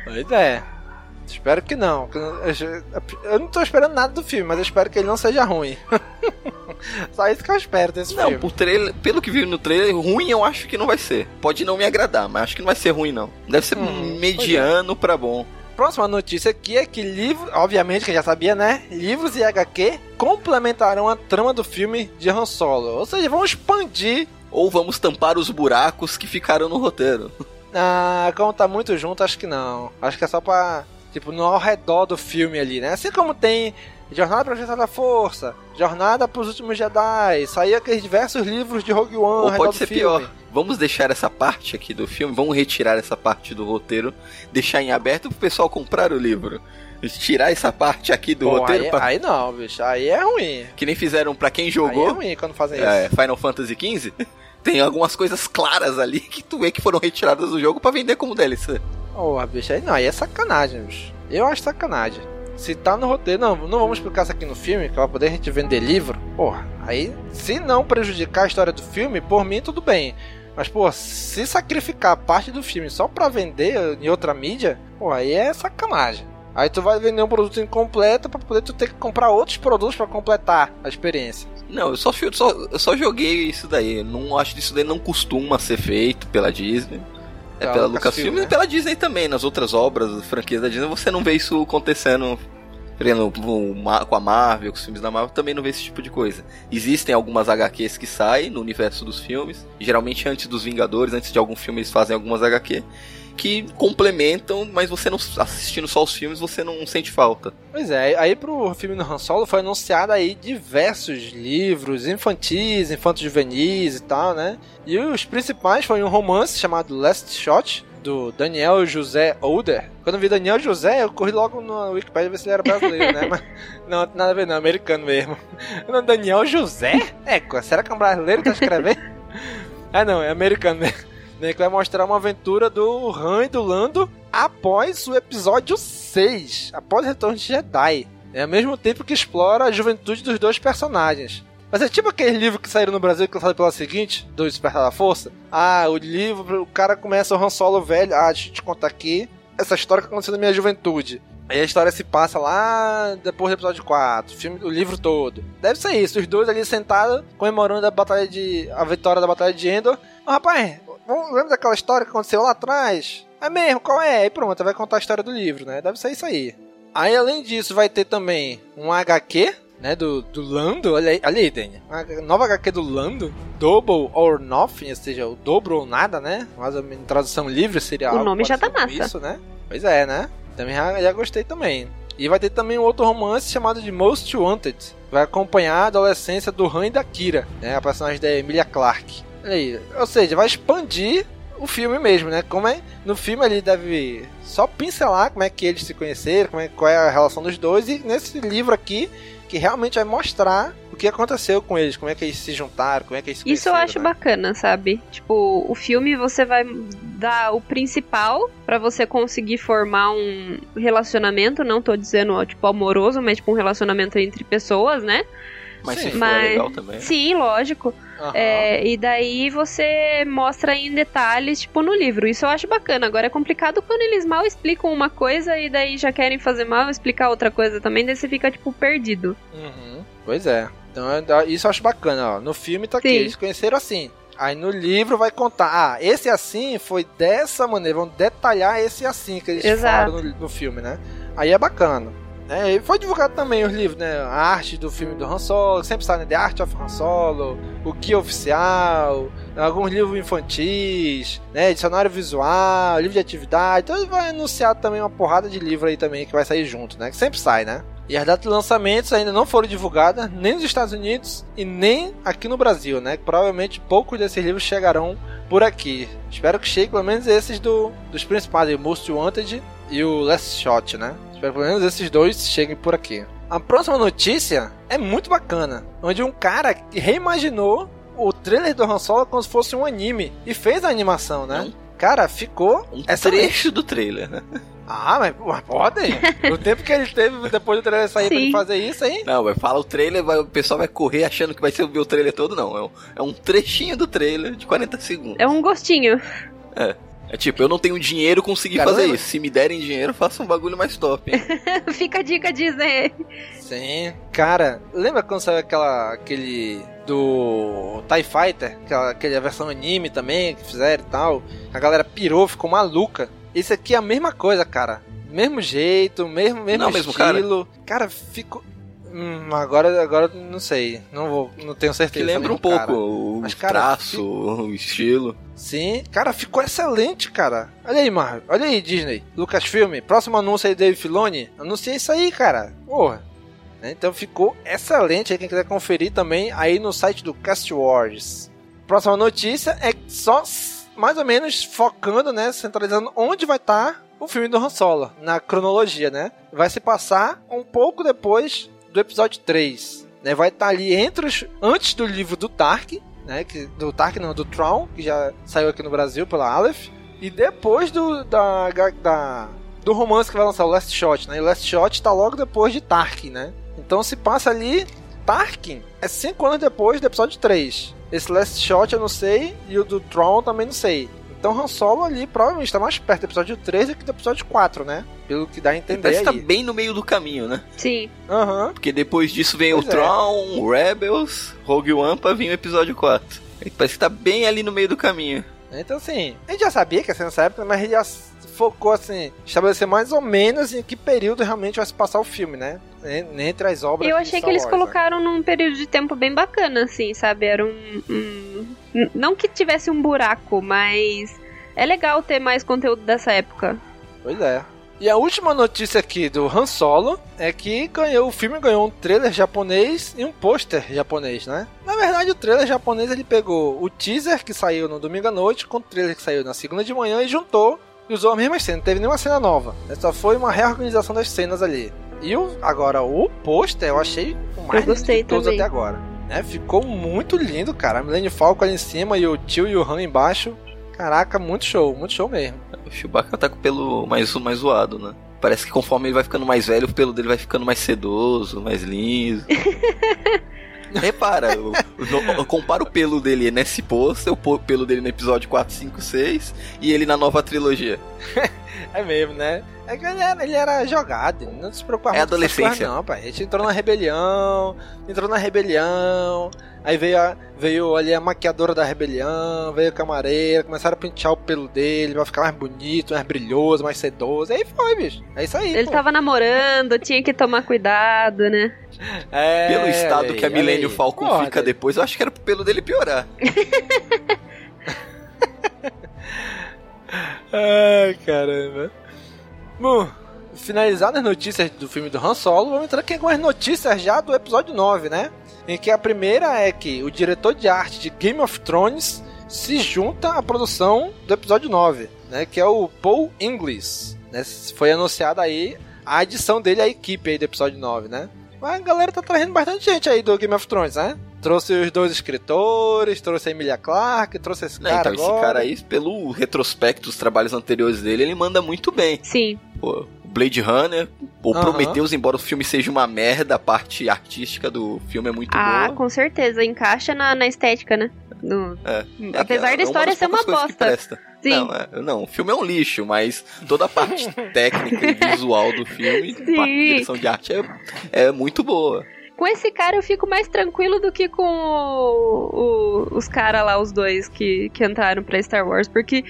[SPEAKER 1] Pois é. Espero que não. eu- não tô esperando nada do filme, mas eu espero que ele não seja ruim. Só isso que eu espero desse
[SPEAKER 2] Não,
[SPEAKER 1] filme.
[SPEAKER 2] por trailer, pelo que vi no trailer, ruim eu acho que não vai ser. Pode não me agradar, mas acho que não vai ser ruim, não. Deve ser
[SPEAKER 1] Hum,
[SPEAKER 2] mediano pra bom.
[SPEAKER 1] Próxima notícia aqui é que livros, obviamente que já sabia, né? Livros e HQ complementarão a trama do filme de Han Solo. Ou seja, vão expandir.
[SPEAKER 2] Ou vamos tampar os buracos que ficaram no roteiro.
[SPEAKER 1] Ah, como tá muito junto, acho que não. Acho que é só pra, tipo, no ao redor do filme ali, né? Assim como tem Jornada para Despertar da Força, Jornada pros Últimos Jedi, saiu aqueles diversos livros de Rogue One ao
[SPEAKER 2] Ou pode ser pior. Vamos deixar essa parte aqui do filme, vamos retirar essa parte do roteiro, deixar em aberto pro pessoal comprar o livro. Tirar essa parte aqui do
[SPEAKER 1] Pô,
[SPEAKER 2] roteiro,
[SPEAKER 1] aí,
[SPEAKER 2] pra-
[SPEAKER 1] aí não, bicho. Aí é ruim.
[SPEAKER 2] que nem fizeram pra quem
[SPEAKER 1] Aí é
[SPEAKER 2] jogou
[SPEAKER 1] ruim quando fazem
[SPEAKER 2] é,
[SPEAKER 1] isso.
[SPEAKER 2] Final Fantasy XV. Tem algumas coisas claras ali que tu vê que foram retiradas do jogo pra vender como DLC.
[SPEAKER 1] Porra, bicho, aí não, aí é sacanagem, bicho. Eu acho sacanagem. Se tá no roteiro, não, não vamos explicar isso aqui no filme, que pra poder a gente vender livro. Porra, aí, se não prejudicar a história do filme, por mim tudo bem. Mas, pô, se sacrificar parte do filme só pra vender em outra mídia, pô, aí é sacanagem. Aí tu vai vender um produto incompleto pra poder tu ter que comprar outros produtos pra completar a experiência.
[SPEAKER 2] Não, eu só, só, eu só joguei isso daí. Não acho que isso daí não costuma ser feito pela Disney. É
[SPEAKER 1] Pela Lucasfilm,
[SPEAKER 2] Lucasfilm
[SPEAKER 1] né?
[SPEAKER 2] e pela Disney também. Nas outras obras, franquias da Disney, você não vê isso acontecendo. Com a Marvel, com os filmes da Marvel, também não vê esse tipo de coisa. Existem algumas HQs que saem no universo dos filmes. Geralmente antes dos Vingadores, antes de algum filme, eles fazem algumas HQ. Que complementam, mas você não assistindo só os filmes, você não sente falta.
[SPEAKER 1] Pois é, aí pro filme do Han Solo foi anunciado aí diversos livros infantis, infantos juvenis e tal, né? E os principais foi um romance chamado Last Shot, do Daniel José Older. Quando eu vi Daniel José, eu corri logo no Wikipedia ver se ele era brasileiro, né? Mas não, tem nada a ver não, americano mesmo. Não, Daniel José? É, será que é um brasileiro que tá escrevendo? ah não, é americano mesmo. Né, que vai mostrar uma aventura do Han e do Lando após o episódio 6, após o retorno de Jedi. É ao mesmo tempo que explora a juventude dos dois personagens. Mas é tipo aquele livro que saíram no Brasil que lançado pela seguinte, do Despertar da Força. Ah, o livro, o cara começa o Han Solo velho. Ah, deixa eu te contar aqui essa história que aconteceu na minha juventude. Aí a história se passa lá depois do episódio 4, filme, o livro todo. Deve ser isso, os dois ali sentados, comemorando a batalha de. a vitória da batalha de Endor. Ah, rapaz, lembra daquela história que aconteceu lá atrás? É mesmo, qual é? Aí pronto, vai contar a história do livro, né? Deve ser isso aí. Aí além disso, vai ter também um HQ né, do, do Lando, olha aí, olha aí, Daniel. A nova HQ do Lando, Double or Nothing, ou seja, o dobro ou nada, né? Mas a tradução livre seria
[SPEAKER 3] O nome já tá massa.
[SPEAKER 1] Isso, né? Pois é, né? Também já, já gostei também. E vai ter também um outro romance chamado de Most Wanted. Vai acompanhar a adolescência do Han e da Kira, né? A personagem da Emilia Clarke. Aí, ou seja, vai expandir o filme mesmo, né? Como é no filme ele deve só pincelar como é que eles se conheceram, como é, qual é a relação dos dois e nesse livro aqui que realmente vai mostrar o que aconteceu com eles, como é que eles se juntaram, como é que eles se
[SPEAKER 3] Isso eu acho
[SPEAKER 1] né?
[SPEAKER 3] bacana, sabe? Tipo, o filme você vai dar o principal pra você conseguir formar um relacionamento, não tô dizendo, tipo, amoroso, mas tipo um relacionamento entre pessoas, né?
[SPEAKER 2] Mas
[SPEAKER 1] Sim.
[SPEAKER 2] se for
[SPEAKER 3] Mas-
[SPEAKER 2] legal também.
[SPEAKER 3] Sim, lógico.
[SPEAKER 1] Aham.
[SPEAKER 3] É, e daí você mostra em detalhes, tipo, no livro. Isso eu acho bacana. Agora é complicado quando eles mal explicam uma coisa e daí já querem fazer mal explicar outra coisa também, daí você fica, tipo, perdido.
[SPEAKER 1] Uhum. Pois é. Então é- isso eu acho bacana, ó. No filme tá aqui, eles conheceram assim. Aí no livro vai contar, ah, esse assim foi dessa maneira, vão detalhar esse assim que eles
[SPEAKER 3] Exato.
[SPEAKER 1] falaram no, no filme, né? Aí é bacana. É, e foi divulgado também os livros, né? A arte do filme do Han Solo, sempre sai, né? The Art of Han Solo, o Guia Oficial, alguns livros infantis, né? Dicionário visual, livro de atividade. Então ele vai anunciar também uma porrada de livro aí também que vai sair junto, né? Que sempre sai, né? E as datas de lançamentos ainda não foram divulgadas, nem nos Estados Unidos e nem aqui no Brasil, né? Provavelmente poucos desses livros chegarão por aqui. Espero que chegue pelo menos esses do, dos principais, o Most Wanted e o Last Shot, né? Espero que pelo menos esses dois cheguem por aqui. A próxima notícia é muito bacana, onde um cara reimaginou o trailer do Han Solo como se fosse um anime e fez a animação, né?
[SPEAKER 2] Um-
[SPEAKER 1] Cara, ficou
[SPEAKER 2] Um
[SPEAKER 1] excelente.
[SPEAKER 2] trecho do trailer, né?
[SPEAKER 1] Ah, mas, mas podem. o tempo que ele teve depois do trailer sair pra
[SPEAKER 3] Sim.
[SPEAKER 1] ele fazer isso aí.
[SPEAKER 2] Não, vai falar o trailer, vai- o pessoal vai correr achando que vai ser o trailer todo, não. É um, é um trechinho do trailer de 40 segundos.
[SPEAKER 3] É um gostinho.
[SPEAKER 2] É tipo, eu não tenho dinheiro, consegui
[SPEAKER 1] Cara,
[SPEAKER 2] fazer isso. Se me derem dinheiro, eu faço um bagulho mais top. hein?
[SPEAKER 3] Fica a dica, Disney.
[SPEAKER 1] Sim. Cara, lembra quando saiu aquela. aquele. do. TIE Fighter? Aquela, aquela versão anime também que fizeram e tal. A galera pirou, ficou maluca. Isso aqui é a mesma coisa, cara. Mesmo jeito, mesmo, mesmo
[SPEAKER 2] Não, mesmo cara?
[SPEAKER 1] estilo. cara, ficou. Hum, agora, agora não sei. Não vou. Não tenho
[SPEAKER 2] Que
[SPEAKER 1] certeza.
[SPEAKER 2] lembra um
[SPEAKER 1] mesmo, cara.
[SPEAKER 2] pouco o
[SPEAKER 1] Mas, cara,
[SPEAKER 2] traço, o estilo.
[SPEAKER 1] Sim, cara, ficou excelente, cara. Olha aí, Marvel. Olha aí, Disney. Lucasfilm, próximo anúncio aí, Dave Filoni. Anuncia isso aí, cara. Porra. Né, Então ficou excelente aí, quem quiser conferir também aí no site do Cast Wars. Próxima notícia é só mais ou menos focando, né, centralizando onde vai estar o filme do Han Solo, na cronologia, né? Vai se passar um pouco depois do episódio 3, né? Vai estar ali entre os antes do livro do Tark, né, que, do Tark não, do Tron, que já saiu aqui no Brasil pela Aleph, e depois do da, da do romance que vai lançar o Last Shot, né? E o Last Shot tá logo depois de Tarkin, né? Então se passa ali Tarkin é 5 anos depois do episódio 3. Esse Last Shot eu não sei e o do Tron também não sei. Então Han Solo ali provavelmente está mais perto do episódio 3 do que do episódio 4, né? Pelo que dá a
[SPEAKER 2] Ele
[SPEAKER 1] entender
[SPEAKER 2] parece que tá bem no meio do caminho, né?
[SPEAKER 3] Sim.
[SPEAKER 1] Aham.
[SPEAKER 2] Porque depois disso vem
[SPEAKER 1] Pois
[SPEAKER 2] o
[SPEAKER 1] é.
[SPEAKER 2] Tron, o Rebels, Rogue One pra vir o episódio 4. Ele parece que tá bem ali no meio do caminho.
[SPEAKER 1] Então, assim, a gente já sabia que ia ser nessa época, mas a gente já focou, assim, estabelecer mais ou menos em que período realmente vai se passar o filme, né? En- Entre as obras
[SPEAKER 3] Eu achei que eles
[SPEAKER 1] Wars, né?
[SPEAKER 3] colocaram num período de tempo bem bacana, assim, sabe? Era um, um- Não que tivesse um buraco, mas. É legal ter mais conteúdo dessa época.
[SPEAKER 1] Pois é. E a última notícia aqui do Han Solo é que ganhou, o filme ganhou um trailer japonês e um pôster japonês, né? Na verdade, o trailer japonês ele pegou o teaser que saiu no domingo à noite com o trailer que saiu na segunda de manhã e juntou e usou a mesma cena. Não teve nenhuma cena nova. né? Só foi uma reorganização das cenas ali. E o, agora, o pôster eu achei o mais
[SPEAKER 3] também.
[SPEAKER 1] até agora. Né? Ficou muito lindo, cara. A Millennium Falcon ali em cima e o tio e o Han embaixo. Caraca, muito show, muito show mesmo.
[SPEAKER 2] O Chewbacca tá com o pelo mais, mais zoado, né? Parece que conforme ele vai ficando mais velho, o pelo dele vai ficando mais sedoso, mais liso. Repara, eu, eu- eu comparo o pelo dele nesse pôster, o pelo dele no episódio 4, 5, 6 e ele na nova trilogia.
[SPEAKER 1] É mesmo, né? É que ele era, ele era jogado, ele não se preocupava
[SPEAKER 2] É
[SPEAKER 1] muito com essas
[SPEAKER 2] adolescência.
[SPEAKER 1] coisas, não, pai. A gente entrou na rebelião, entrou na rebelião, aí veio, a, veio ali a maquiadora da rebelião, veio a camareira, começaram a pentear o pelo dele pra ficar mais bonito, mais brilhoso, mais sedoso. Aí foi, bicho. É isso aí.
[SPEAKER 3] Ele
[SPEAKER 1] pô.
[SPEAKER 3] tava namorando, tinha que tomar cuidado, né?
[SPEAKER 1] É,
[SPEAKER 2] Pelo estado que a
[SPEAKER 1] aí.
[SPEAKER 2] Falcon
[SPEAKER 1] Porra,
[SPEAKER 2] fica depois, eu acho que era pro pelo dele piorar.
[SPEAKER 1] Ai, caramba. Bom, finalizadas as notícias do filme do Han Solo, vamos entrar aqui com as notícias já do episódio 9, né? Em que a primeira é que o diretor de arte de Game of Thrones se junta à produção do episódio 9, né? Que é o Paul Inglis. Né? Foi anunciada aí a adição dele à equipe aí do episódio 9, né? Mas a galera tá trazendo bastante gente aí do Game of Thrones, né? Trouxe os dois escritores, trouxe a Emilia Clarke, trouxe esse
[SPEAKER 2] Não,
[SPEAKER 1] cara
[SPEAKER 2] então
[SPEAKER 1] agora.
[SPEAKER 2] esse cara aí, pelo retrospecto dos trabalhos anteriores dele, ele manda muito bem.
[SPEAKER 3] Sim.
[SPEAKER 2] Pô, o Blade Runner, o
[SPEAKER 1] Aham.
[SPEAKER 2] Prometheus, embora o filme seja uma merda, a parte artística do filme é muito
[SPEAKER 3] ah,
[SPEAKER 2] boa.
[SPEAKER 3] com certeza. Encaixa na, na estética, né? No-
[SPEAKER 2] É.
[SPEAKER 3] Apesar
[SPEAKER 2] É
[SPEAKER 3] da história
[SPEAKER 2] das
[SPEAKER 3] ser uma bosta. Sim.
[SPEAKER 2] Não, é- não, o filme é um lixo, mas toda a parte técnica e visual do filme,
[SPEAKER 3] Sim.
[SPEAKER 2] a parte de direção de arte é, é muito boa.
[SPEAKER 3] Com esse cara eu fico mais tranquilo do que com o- o- os caras lá, os dois que, que entraram pra Star Wars. Porque,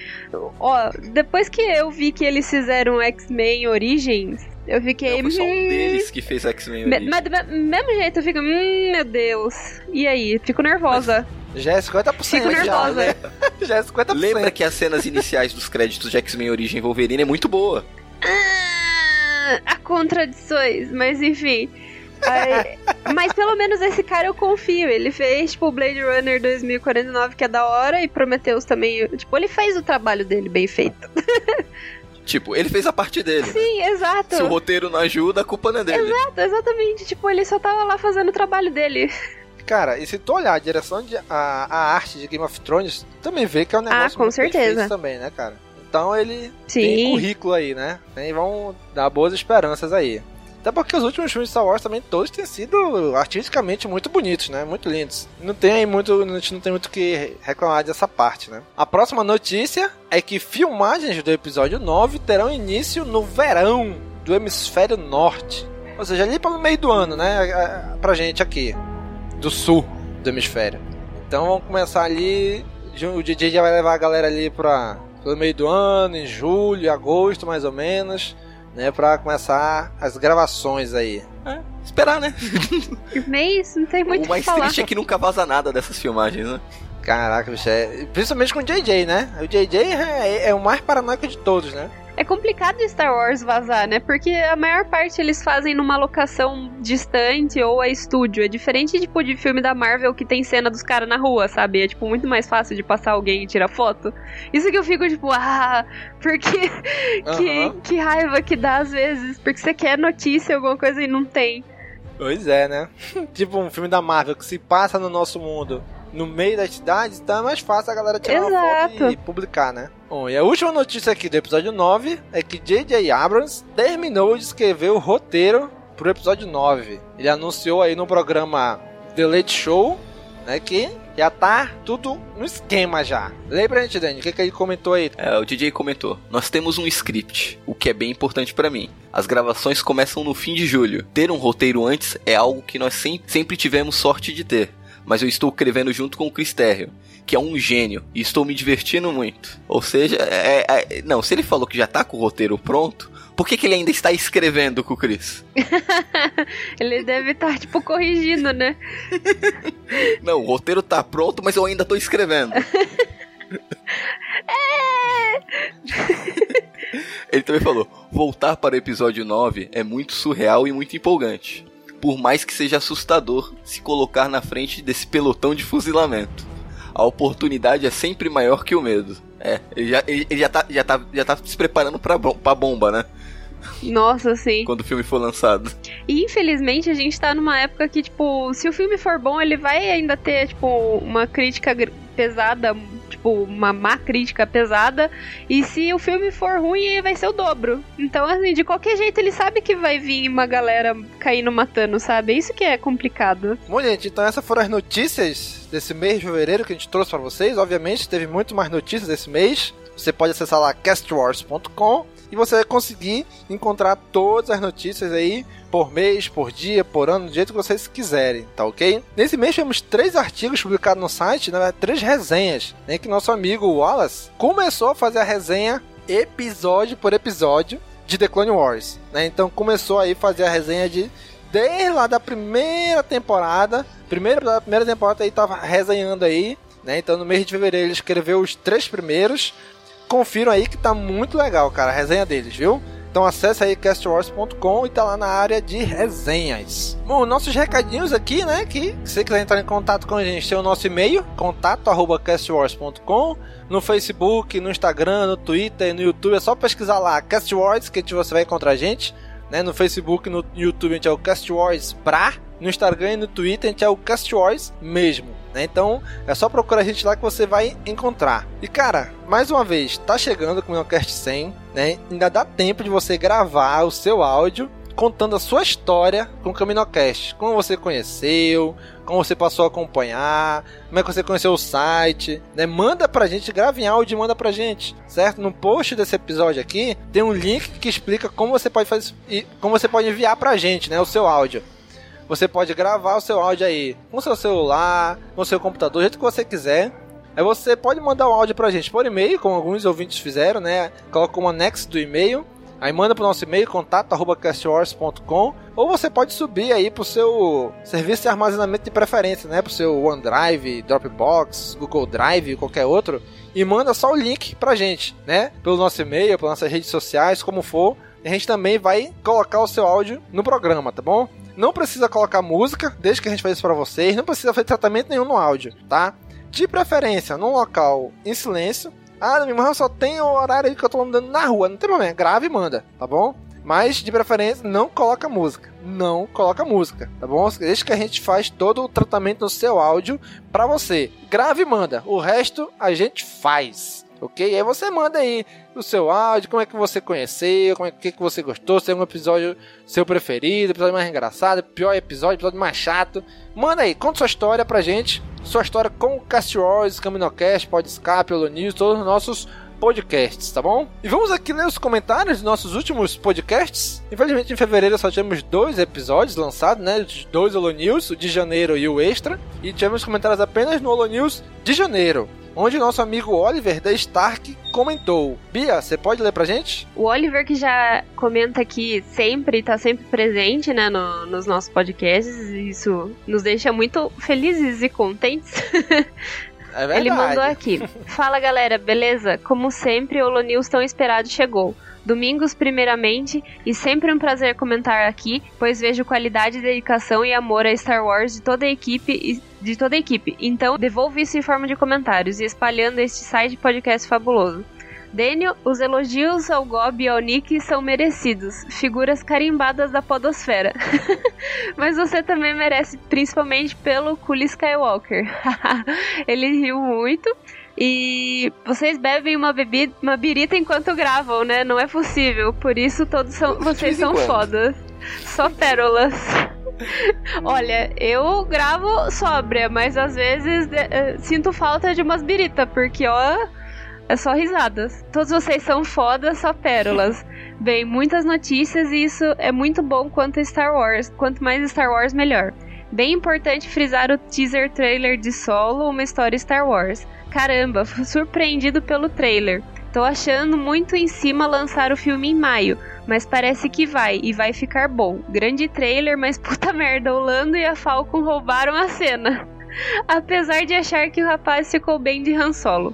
[SPEAKER 3] ó, depois que eu vi que eles fizeram X-Men Origins, eu fiquei.
[SPEAKER 2] Não, foi só um
[SPEAKER 3] "Hum".
[SPEAKER 2] deles que fez X-Men.
[SPEAKER 3] Me-
[SPEAKER 2] Origins.
[SPEAKER 3] Mas do me- mesmo jeito eu fico, hum, meu Deus. E aí? Fico nervosa.
[SPEAKER 1] Já é 50%
[SPEAKER 3] Fico
[SPEAKER 1] já,
[SPEAKER 3] nervosa.
[SPEAKER 1] né? Já é 50%.
[SPEAKER 2] Lembra que as cenas iniciais dos créditos de X-Men Origem Wolverine é muito boa.
[SPEAKER 3] Ah, há contradições, mas enfim. Aí- mas pelo menos esse cara eu confio. Ele fez, tipo, Blade Runner 2049, que é da hora, e Prometheus também. Tipo, ele fez o trabalho dele bem feito.
[SPEAKER 2] Tipo, ele fez a parte dele. né?
[SPEAKER 3] Sim, exato.
[SPEAKER 2] Se o roteiro não ajuda, a culpa não é dele.
[SPEAKER 3] Exato, exatamente. Tipo, ele só tava lá fazendo o trabalho dele.
[SPEAKER 1] Cara, e se tu olhar a direção de a, a arte de Game of Thrones, também vê que é um negócio
[SPEAKER 3] Ah, com certeza.
[SPEAKER 1] também, né, cara? Então ele
[SPEAKER 3] Sim.
[SPEAKER 1] tem currículo aí, né? Tem, vão dar boas esperanças aí. Até porque os últimos filmes de Star Wars também todos têm sido artisticamente muito bonitos, né? Muito lindos. Não tem aí muito, a gente não tem muito o que reclamar dessa parte, né? A próxima notícia é que filmagens do episódio 9 terão início no verão do hemisfério norte. Ou seja, ali pelo meio do ano, né? A- a- Pra gente aqui, do sul do hemisfério. Então vamos começar ali. O DJ já vai levar a galera ali pra, pelo meio do ano, em julho, agosto mais ou menos, né? Pra começar as gravações aí.
[SPEAKER 2] Esperar, né?
[SPEAKER 3] Mês, não tem muito
[SPEAKER 2] o
[SPEAKER 3] o
[SPEAKER 2] mais
[SPEAKER 3] que falar.
[SPEAKER 2] triste é que nunca vaza nada dessas filmagens, né?
[SPEAKER 1] Caraca, bicho, é... principalmente com o JJ, né? O JJ é, é o mais paranoico de todos, né?
[SPEAKER 3] É complicado de Star Wars vazar, né? Porque a maior parte eles fazem numa locação distante ou é estúdio. É diferente, tipo, de filme da Marvel que tem cena dos caras na rua, sabe? É, tipo, muito mais fácil de passar alguém e tirar foto. Isso que eu fico, tipo, ah, porque... que,
[SPEAKER 1] Aham.
[SPEAKER 3] que raiva que dá às vezes. Porque você quer notícia, alguma coisa e não tem.
[SPEAKER 1] Pois é, né? tipo um filme da Marvel que se passa no nosso mundo no meio das cidades, então é mais fácil a galera tirar uma foto
[SPEAKER 3] Exato.
[SPEAKER 1] e publicar, né? Bom, e a última notícia aqui do episódio 9 é que J.J. Abrams terminou de escrever o roteiro pro episódio 9. Ele anunciou aí no programa The Late Show, né, que já tá tudo no esquema já. Lembra pra gente, Dani, o que, que ele comentou aí?
[SPEAKER 2] É, o DJ comentou: Nós temos um script, o que é bem importante pra mim. As gravações começam no fim de julho. Ter um roteiro antes é algo que nós sem- sempre tivemos sorte de ter. Mas eu estou escrevendo junto com o Chris Terrio, que é um gênio, e estou me divertindo muito. Ou seja, é- é- não, se ele falou que já tá com o roteiro pronto, por que, que ele ainda está escrevendo com o Chris?
[SPEAKER 3] Ele deve estar, tipo, corrigindo, né?
[SPEAKER 2] Não, o roteiro tá pronto, mas eu ainda tô escrevendo. Ele também falou: voltar para o episódio 9 é muito surreal e muito empolgante. Por mais que seja assustador se colocar na frente desse pelotão de fuzilamento. A oportunidade é sempre maior que o medo. É, ele já, ele, ele já, tá, já, tá, já tá se preparando pra, pra bomba, né?
[SPEAKER 3] Nossa, sim.
[SPEAKER 2] Quando o filme for lançado.
[SPEAKER 3] E infelizmente a gente tá numa época que, tipo, se o filme for bom, ele vai ainda ter, tipo, uma crítica pesada, tipo, uma má crítica pesada. E se o filme for ruim, aí vai ser o dobro. Então, assim, de qualquer jeito, ele sabe que vai vir uma galera caindo matando, sabe? É Isso que é complicado.
[SPEAKER 1] Bom, gente, então essas foram as notícias desse mês de fevereiro que a gente trouxe pra vocês. Obviamente, teve muito mais notícias esse mês. Você pode acessar lá castwars.com e você vai conseguir encontrar todas as notícias aí por mês, por dia, por ano, do jeito que vocês quiserem, tá ok? Nesse mês temos três artigos publicados no site, né, três resenhas, né, que nosso amigo Wallace começou a fazer a resenha episódio por episódio de The Clone Wars, né? Então começou aí a fazer a resenha de desde lá da primeira temporada, primeira da primeira temporada aí tava resenhando aí, né? Então no mês de fevereiro ele escreveu os três primeiros. Confiram aí que tá muito legal, cara, a resenha deles, viu? Então acesse aí castwars.com e tá lá na área de resenhas. Bom, nossos recadinhos aqui, né? Que se você quiser entrar em contato com a gente, tem o nosso e-mail, contato@castwars.com, no Facebook, no Instagram, no Twitter, no YouTube, é só pesquisar lá Cast Wars que você vai encontrar a gente. Né? No Facebook, no YouTube a gente é o Cast Wars Bra, no Instagram e no Twitter a gente é o Cast Wars mesmo. Né? Então é só procurar a gente lá que você vai encontrar. E cara, mais uma vez, tá chegando o Minocast 100, né? Ainda dá tempo de você gravar o seu áudio contando a sua história com o Caminocast. Como você conheceu, como você passou a acompanhar, como é que você conheceu o site, né? Manda pra gente, grave em áudio e manda pra gente, certo? No post desse episódio aqui tem um link que explica como você pode fazer como você pode enviar pra gente, né, o seu áudio. Você pode gravar o seu áudio aí com o seu celular, com o seu computador, do jeito que você quiser. Aí você pode mandar o áudio pra gente por e-mail, como alguns ouvintes fizeram, né? Coloca um anexo do e-mail Aí manda pro nosso e-mail contato@castwars.com ou você pode subir aí pro seu serviço de armazenamento de preferência, né, pro seu OneDrive, Dropbox, Google Drive, qualquer outro, e manda só o link pra gente, né? Pelo nosso e-mail, pelas nossas redes sociais, como for. A gente também vai colocar o seu áudio no programa, tá bom? Não precisa colocar música, desde que a gente faz isso pra vocês. Não precisa fazer tratamento nenhum no áudio, tá? De preferência, num local em silêncio, ah, minha só tem o horário que eu tô andando na rua. Não tem problema, grave e manda, tá bom? Mas, de preferência, não coloca música. Não coloca música, tá bom? Deixa que a gente faz todo o tratamento no seu áudio para você. Grave e manda. O resto a gente faz, ok? Aí você manda aí o seu áudio, como é que você conheceu, como é que, que você gostou, se é um episódio seu preferido, episódio mais engraçado, pior episódio, episódio mais chato. Manda aí, conta sua história pra gente sua história com o Cast Wars, Caminocast, Podscape, Holo News, todos os nossos podcasts, tá bom? E vamos aqui ler os comentários dos nossos últimos podcasts. Infelizmente, em fevereiro só tivemos dois episódios lançados, né? Dois Holo News, o de janeiro e o extra. E tivemos comentários apenas no Holo News de janeiro onde nosso amigo Oliver da Stark comentou. Bia, você pode ler pra gente?
[SPEAKER 3] O Oliver que já comenta aqui sempre, tá sempre presente, né, no, nos nossos podcasts, isso nos deixa muito felizes e contentes.
[SPEAKER 1] É verdade.
[SPEAKER 3] Ele mandou aqui. Fala galera, beleza? Como sempre, o Holo News tão esperado chegou. Domingos, primeiramente, e sempre um prazer comentar aqui, pois vejo qualidade, dedicação e amor a Star Wars de toda a equipe de toda a equipe. Então, devolvo isso em forma de comentários e espalhando este site podcast fabuloso. Daniel, os elogios ao Gob e ao Nick são merecidos, figuras carimbadas da podosfera. Mas você também merece, principalmente pelo Cool Skywalker. Ele riu muito e vocês bebem uma bebida, uma birita enquanto gravam, né? Não é possível. Por isso todos são, vocês são fodas. Só pérolas. Olha, eu gravo sóbria, mas às vezes uh, sinto falta de umas birita, porque ó, é só risadas. Todos vocês são fodas, só pérolas. Bem, muitas notícias e isso é muito bom quanto Star Wars. Quanto mais Star Wars, melhor. Bem importante frisar o teaser trailer de Solo, uma história Star Wars. Caramba, fui surpreendido pelo trailer. Tô achando muito em cima lançar o filme em maio, mas parece que vai e vai ficar bom. Grande trailer, mas puta merda, o Lando e a Falcon roubaram a cena. Apesar de achar que o rapaz ficou bem de Han Solo.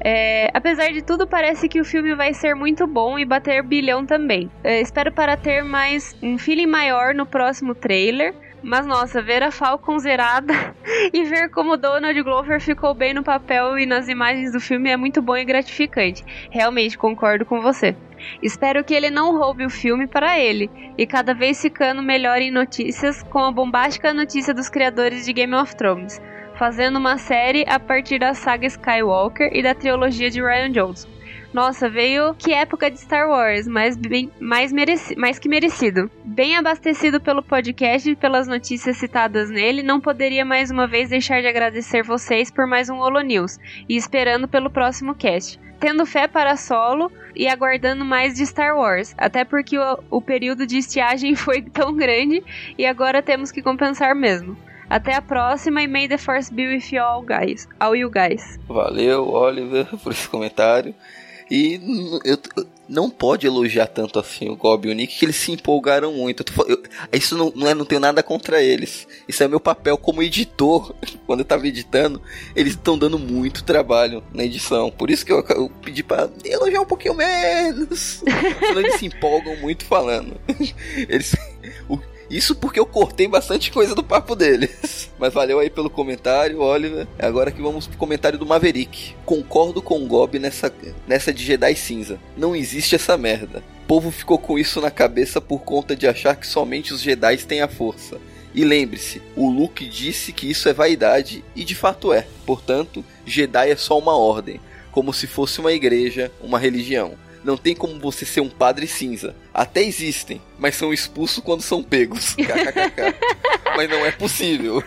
[SPEAKER 3] É, apesar de tudo, parece que o filme vai ser muito bom e bater bilhão também. É, espero para ter mais um feeling maior no próximo trailer. Mas nossa, ver a Falcon zerada e ver como Donald Glover ficou bem no papel e nas imagens do filme é muito bom e gratificante. Realmente concordo com você. Espero que ele não roube o filme para ele e cada vez ficando melhor em notícias com a bombástica notícia dos criadores de Game of Thrones, fazendo uma série a partir da saga Skywalker e da trilogia de Ryan Johnson. Nossa, veio que época de Star Wars, mas bem, mais, mereci, mais que merecido. Bem abastecido pelo podcast e pelas notícias citadas nele, não poderia mais uma vez deixar de agradecer vocês por mais um Holo News e esperando pelo próximo cast tendo fé para solo e aguardando mais de Star Wars. Até porque o, o, período de estiagem foi tão grande e agora temos que compensar mesmo. Até a próxima e may the force be with you all guys. All you guys.
[SPEAKER 2] Valeu, Oliver, por esse comentário. E eu, não pode elogiar tanto assim o Gob e o Nick, que eles se empolgaram muito. Eu, eu, isso não, não, é, não tenho nada contra eles. Isso é meu papel como editor. Quando eu tava editando, eles estão dando muito trabalho na edição. Por isso que eu, eu pedi pra elogiar um pouquinho menos. Senão eles se empolgam muito falando. Eles. O, isso porque eu cortei bastante coisa do papo deles. Mas valeu aí pelo comentário, Oliver. Agora que vamos pro comentário do Maverick. Concordo com o Gob nessa, nessa de Jedi cinza. Não existe essa merda. O povo ficou com isso na cabeça por conta de achar que somente os Jedi têm a força. E lembre-se, o Luke disse que isso é vaidade, e de fato é. Portanto, Jedi é só uma ordem, como se fosse uma igreja, uma religião. Não tem como você ser um padre cinza. Até existem, mas são expulsos quando são pegos. mas não é possível.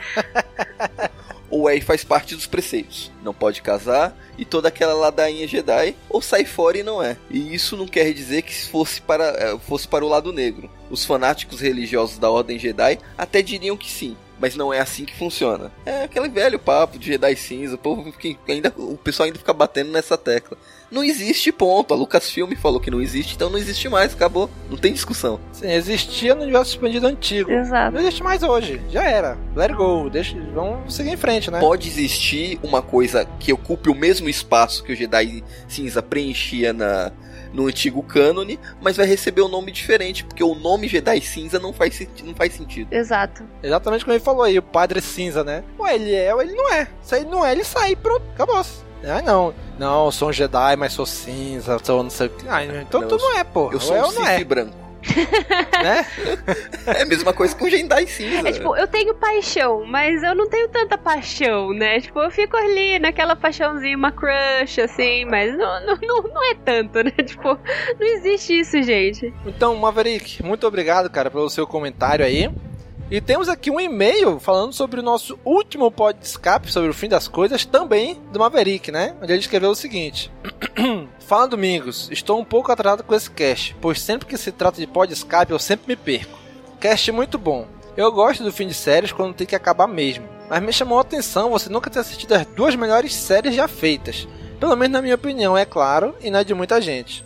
[SPEAKER 2] ou é e faz parte dos preceitos. Não pode casar e toda aquela ladainha Jedi, ou sai fora e não é. E isso não quer dizer que fosse para, eh, fosse para o lado negro. Os fanáticos religiosos da Ordem Jedi até diriam que sim, mas não é assim que funciona. É aquele velho papo de Jedi cinza, o povo ainda o pessoal ainda fica batendo nessa tecla não existe, ponto. A Lucasfilm falou que não existe, então não existe mais, acabou. Não tem discussão.
[SPEAKER 1] Sim, existia no universo expandido antigo.
[SPEAKER 3] Exato.
[SPEAKER 1] Não existe mais hoje. Já era. Let it go. Deixa, vamos seguir em frente, né?
[SPEAKER 2] Pode existir uma coisa que ocupe o mesmo espaço que o Jedi Cinza preenchia na, no antigo cânone, mas vai receber um nome diferente, porque o nome Jedi Cinza não faz, não faz sentido.
[SPEAKER 3] Exato.
[SPEAKER 1] Exatamente como ele falou aí, o Padre Cinza, né? Ou ele é ou ele não é. Se ele não é, ele sai, pronto, acabou. Ah, não. Não, sou um Jedi, mas sou cinza, sou não sei o que. Ah, então não, tu não é, pô.
[SPEAKER 2] Eu sou é um Sith é. branco.
[SPEAKER 1] né?
[SPEAKER 2] É a mesma coisa com o Jedi cinza.
[SPEAKER 3] É tipo, eu tenho paixão, mas eu não tenho tanta paixão, né? Tipo, eu fico ali naquela paixãozinha, uma crush, assim, mas não, não, não, não é tanto, né? Tipo, não existe isso, gente.
[SPEAKER 1] Então, Maverick, muito obrigado, cara, pelo seu comentário aí. E temos aqui um e-mail falando sobre o nosso último pod escape, sobre o fim das coisas, também do Maverick, né? Onde ele escreveu o seguinte: Fala Domingos, estou um pouco atrasado com esse cast, pois sempre que se trata de pod escape eu sempre me perco. Cast muito bom. Eu gosto do fim de séries quando tem que acabar mesmo, mas me chamou a atenção você nunca ter assistido as duas melhores séries já feitas. Pelo menos na minha opinião, é claro, e na de muita gente.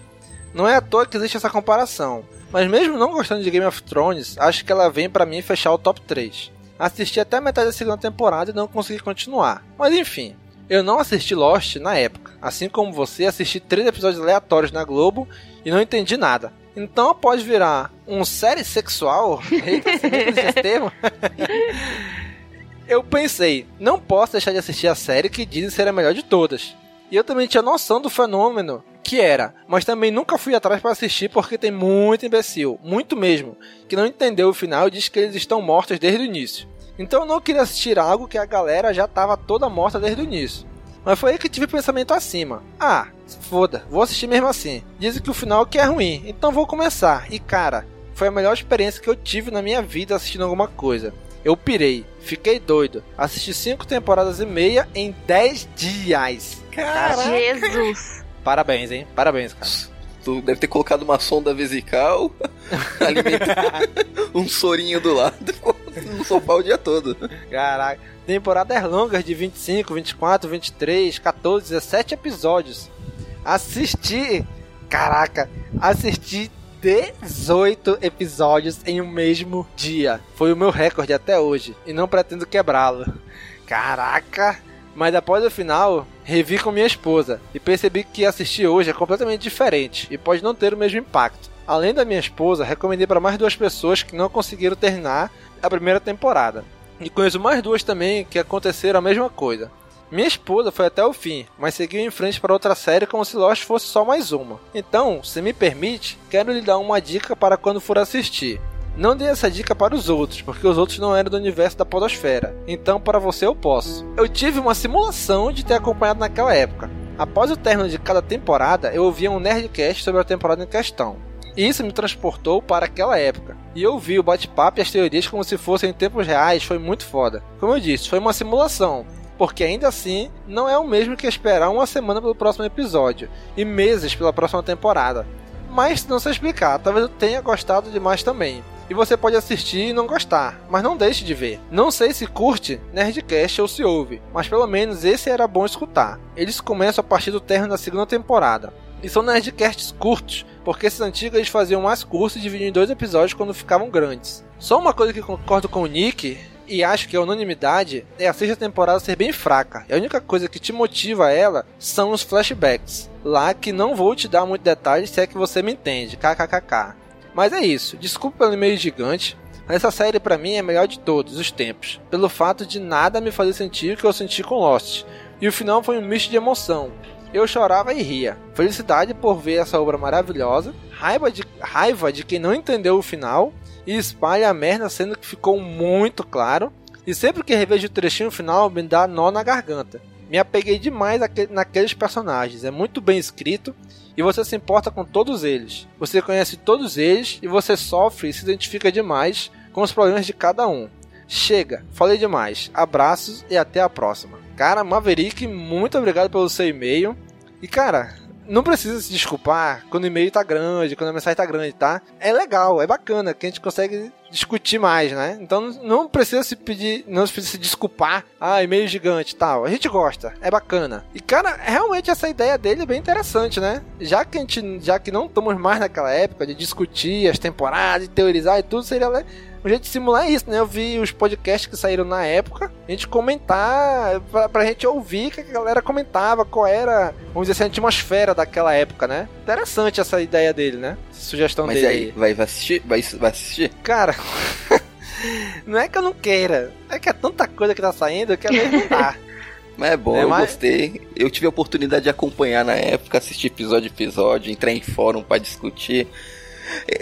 [SPEAKER 1] Não é à toa que existe essa comparação. Mas mesmo não gostando de Game of Thrones, acho que ela vem para mim fechar o top 3. Assisti até a metade da segunda temporada e não consegui continuar. Mas enfim, eu não assisti Lost na época. Assim como você, assisti três episódios aleatórios na Globo e não entendi nada. Então, após virar um série sexual, eu pensei, não posso deixar de assistir a série que dizem ser a melhor de todas. E eu também tinha noção do fenômeno que era, mas também nunca fui atrás para assistir porque tem muito imbecil, muito mesmo, que não entendeu o final e diz que eles estão mortos desde o início. Então eu não queria assistir algo que a galera já estava toda morta desde o início. Mas foi aí que tive o pensamento acima. Ah, foda, vou assistir mesmo assim. Dizem que o final que é ruim, então vou começar. E cara, foi a melhor experiência que eu tive na minha vida assistindo alguma coisa. Eu pirei, fiquei doido. Assisti cinco temporadas e meia em 10 dias.
[SPEAKER 3] Caraca. Jesus!
[SPEAKER 1] Parabéns, hein? Parabéns, cara.
[SPEAKER 2] Tu deve ter colocado uma sonda vesical, um sorinho do lado, ficou no sofá o dia todo.
[SPEAKER 1] Caraca. Temporadas longas de 25, 24, 23, 14, 17 episódios. Assisti. Caraca, assisti 18 episódios em um mesmo dia. Foi o meu recorde até hoje. E não pretendo quebrá-lo. Caraca! Mas após o final, revi com minha esposa e percebi que assistir hoje é completamente diferente e pode não ter o mesmo impacto. Além da minha esposa, recomendei para mais duas pessoas que não conseguiram terminar a primeira temporada. E conheço mais duas também que aconteceram a mesma coisa. Minha esposa foi até o fim, mas seguiu em frente para outra série como se Lost fosse só mais uma. Então, se me permite, quero lhe dar uma dica para quando for assistir. Não dei essa dica para os outros, porque os outros não eram do universo da Podosfera. Então, para você, eu posso. Eu tive uma simulação de ter acompanhado naquela época. Após o término de cada temporada, eu ouvia um Nerdcast sobre a temporada em questão. E isso me transportou para aquela época. E eu vi o bate-papo e as teorias como se fossem em tempos reais, foi muito foda. Como eu disse, foi uma simulação, porque ainda assim não é o mesmo que esperar uma semana pelo próximo episódio e meses pela próxima temporada. Mas não sei explicar, talvez eu tenha gostado demais também. E você pode assistir e não gostar, mas não deixe de ver. Não sei se curte Nerdcast ou se ouve, mas pelo menos esse era bom escutar. Eles começam a partir do término da segunda temporada. E são Nerdcasts curtos, porque esses antigos eles faziam mais curtos e dividiam em dois episódios quando ficavam grandes. Só uma coisa que concordo com o Nick e acho que a unanimidade é a sexta temporada ser bem fraca. E a única coisa que te motiva a ela são os flashbacks. Lá que não vou te dar muito detalhes se é que você me entende. KKKK. Mas é isso. Desculpa pelo e-mail gigante. Essa série para mim é a melhor de todos os tempos. Pelo fato de nada me fazer sentir o que eu senti com Lost. E o final foi um misto de emoção eu chorava e ria. Felicidade por ver essa obra maravilhosa, raiva de, raiva de quem não entendeu o final e espalha a merda sendo que ficou muito claro. E sempre que revejo o trechinho final me dá nó na garganta. Me apeguei demais naqueles personagens, é muito bem escrito e você se importa com todos eles. Você conhece todos eles e você sofre e se identifica demais com os problemas de cada um. Chega, falei demais. Abraços e até a próxima. Cara, Maverick, muito obrigado pelo seu e-mail. E cara, não precisa se desculpar quando o e-mail tá grande, quando a mensagem tá grande, tá? É legal, é bacana, que a gente consegue discutir mais, né? Então não precisa se pedir, não precisa se desculpar, ah, e-mail gigante tal. A gente gosta, é bacana. E cara, realmente essa ideia dele é bem interessante, né? Já que a gente, já que não estamos mais naquela época de discutir as temporadas, teorizar e tudo, seria um jeito de simular isso, né? Eu vi os podcasts que saíram na época, a gente comentar, pra, pra gente ouvir que a galera comentava qual era, vamos dizer assim, a atmosfera daquela época, né? Interessante essa ideia dele, né? Essa sugestão
[SPEAKER 2] Mas
[SPEAKER 1] dele.
[SPEAKER 2] Mas aí, vai, vai assistir? Vai, vai assistir?
[SPEAKER 1] Cara. não é que eu não queira, é que é tanta coisa que tá saindo que às vezes não dá.
[SPEAKER 2] Mas é bom, é, eu mas... gostei. Eu tive a oportunidade de acompanhar na época, assistir episódio a episódio, entrar em fórum para discutir.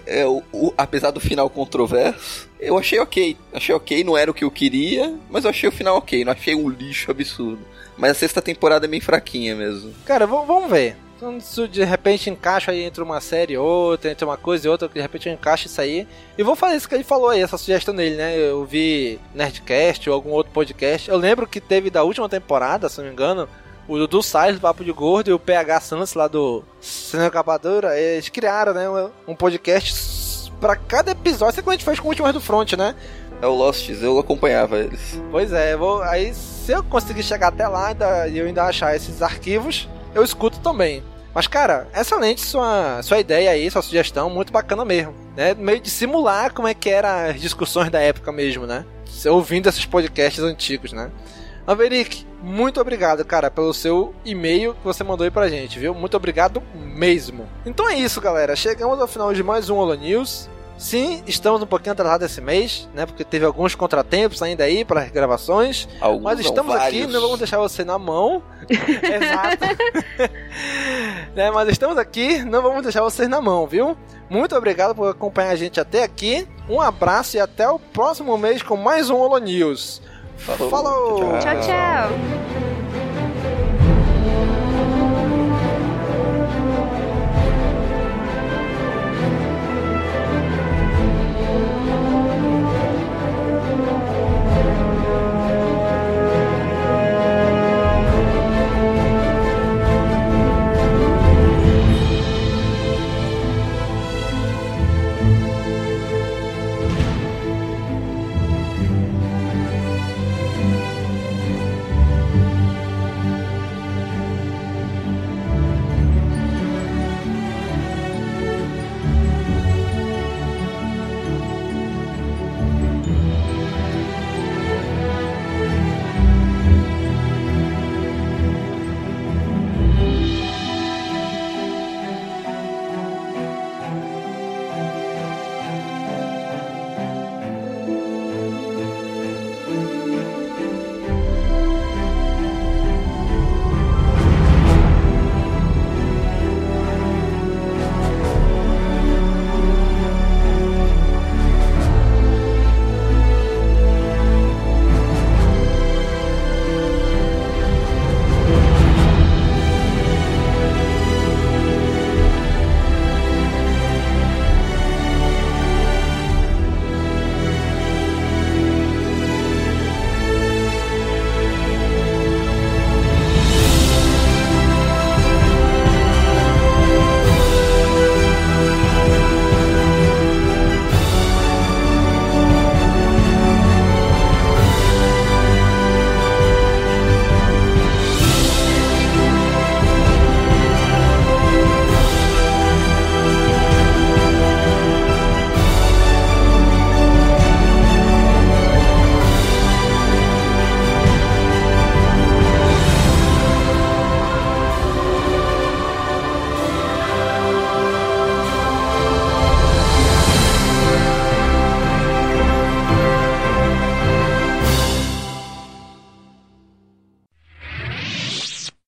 [SPEAKER 2] É, o, o, apesar do final controverso, eu achei ok. Achei ok, não era o que eu queria, mas eu achei o final ok. Não achei um lixo absurdo. Mas a sexta temporada é bem fraquinha mesmo.
[SPEAKER 1] Cara, vamos ver. Então, se de repente encaixa aí entre uma série e outra, entre uma coisa e outra, de repente encaixa isso aí. E vou fazer isso que ele falou aí, essa sugestão dele, né? Eu vi Nerdcast ou algum outro podcast. Eu lembro que teve da última temporada, se não me engano, o Dudu Salles do Papo de Gordo e o PH Santos lá do Cinema Capadura, eles criaram, né, um podcast para cada episódio, assim como a gente fez com o último do Front, né?
[SPEAKER 2] É o Lost, eu acompanhava eles.
[SPEAKER 1] Pois é, vou, aí se eu conseguir chegar até lá e eu ainda achar esses arquivos, eu escuto também. Mas, cara, excelente sua, sua ideia aí, sua sugestão, muito bacana mesmo. Né? Meio de simular como é que eram as discussões da época mesmo, né? Ouvindo esses podcasts antigos, né? Maverick, muito obrigado, cara, pelo seu e-mail que você mandou aí pra gente, viu? Muito obrigado mesmo. Então é isso, galera. Chegamos ao final de mais um Holo News. Sim, estamos um pouquinho atrasados esse mês, né? Porque teve alguns contratempos ainda aí para as gravações. Alguns mas estamos aqui, não vamos deixar você na mão. Exato. né? Mas estamos aqui, não vamos deixar vocês na mão, viu? Muito obrigado por acompanhar a gente até aqui. Um abraço e até o próximo mês com mais um Holo News.
[SPEAKER 2] Falou. Falou.
[SPEAKER 3] tchau. tchau. tchau.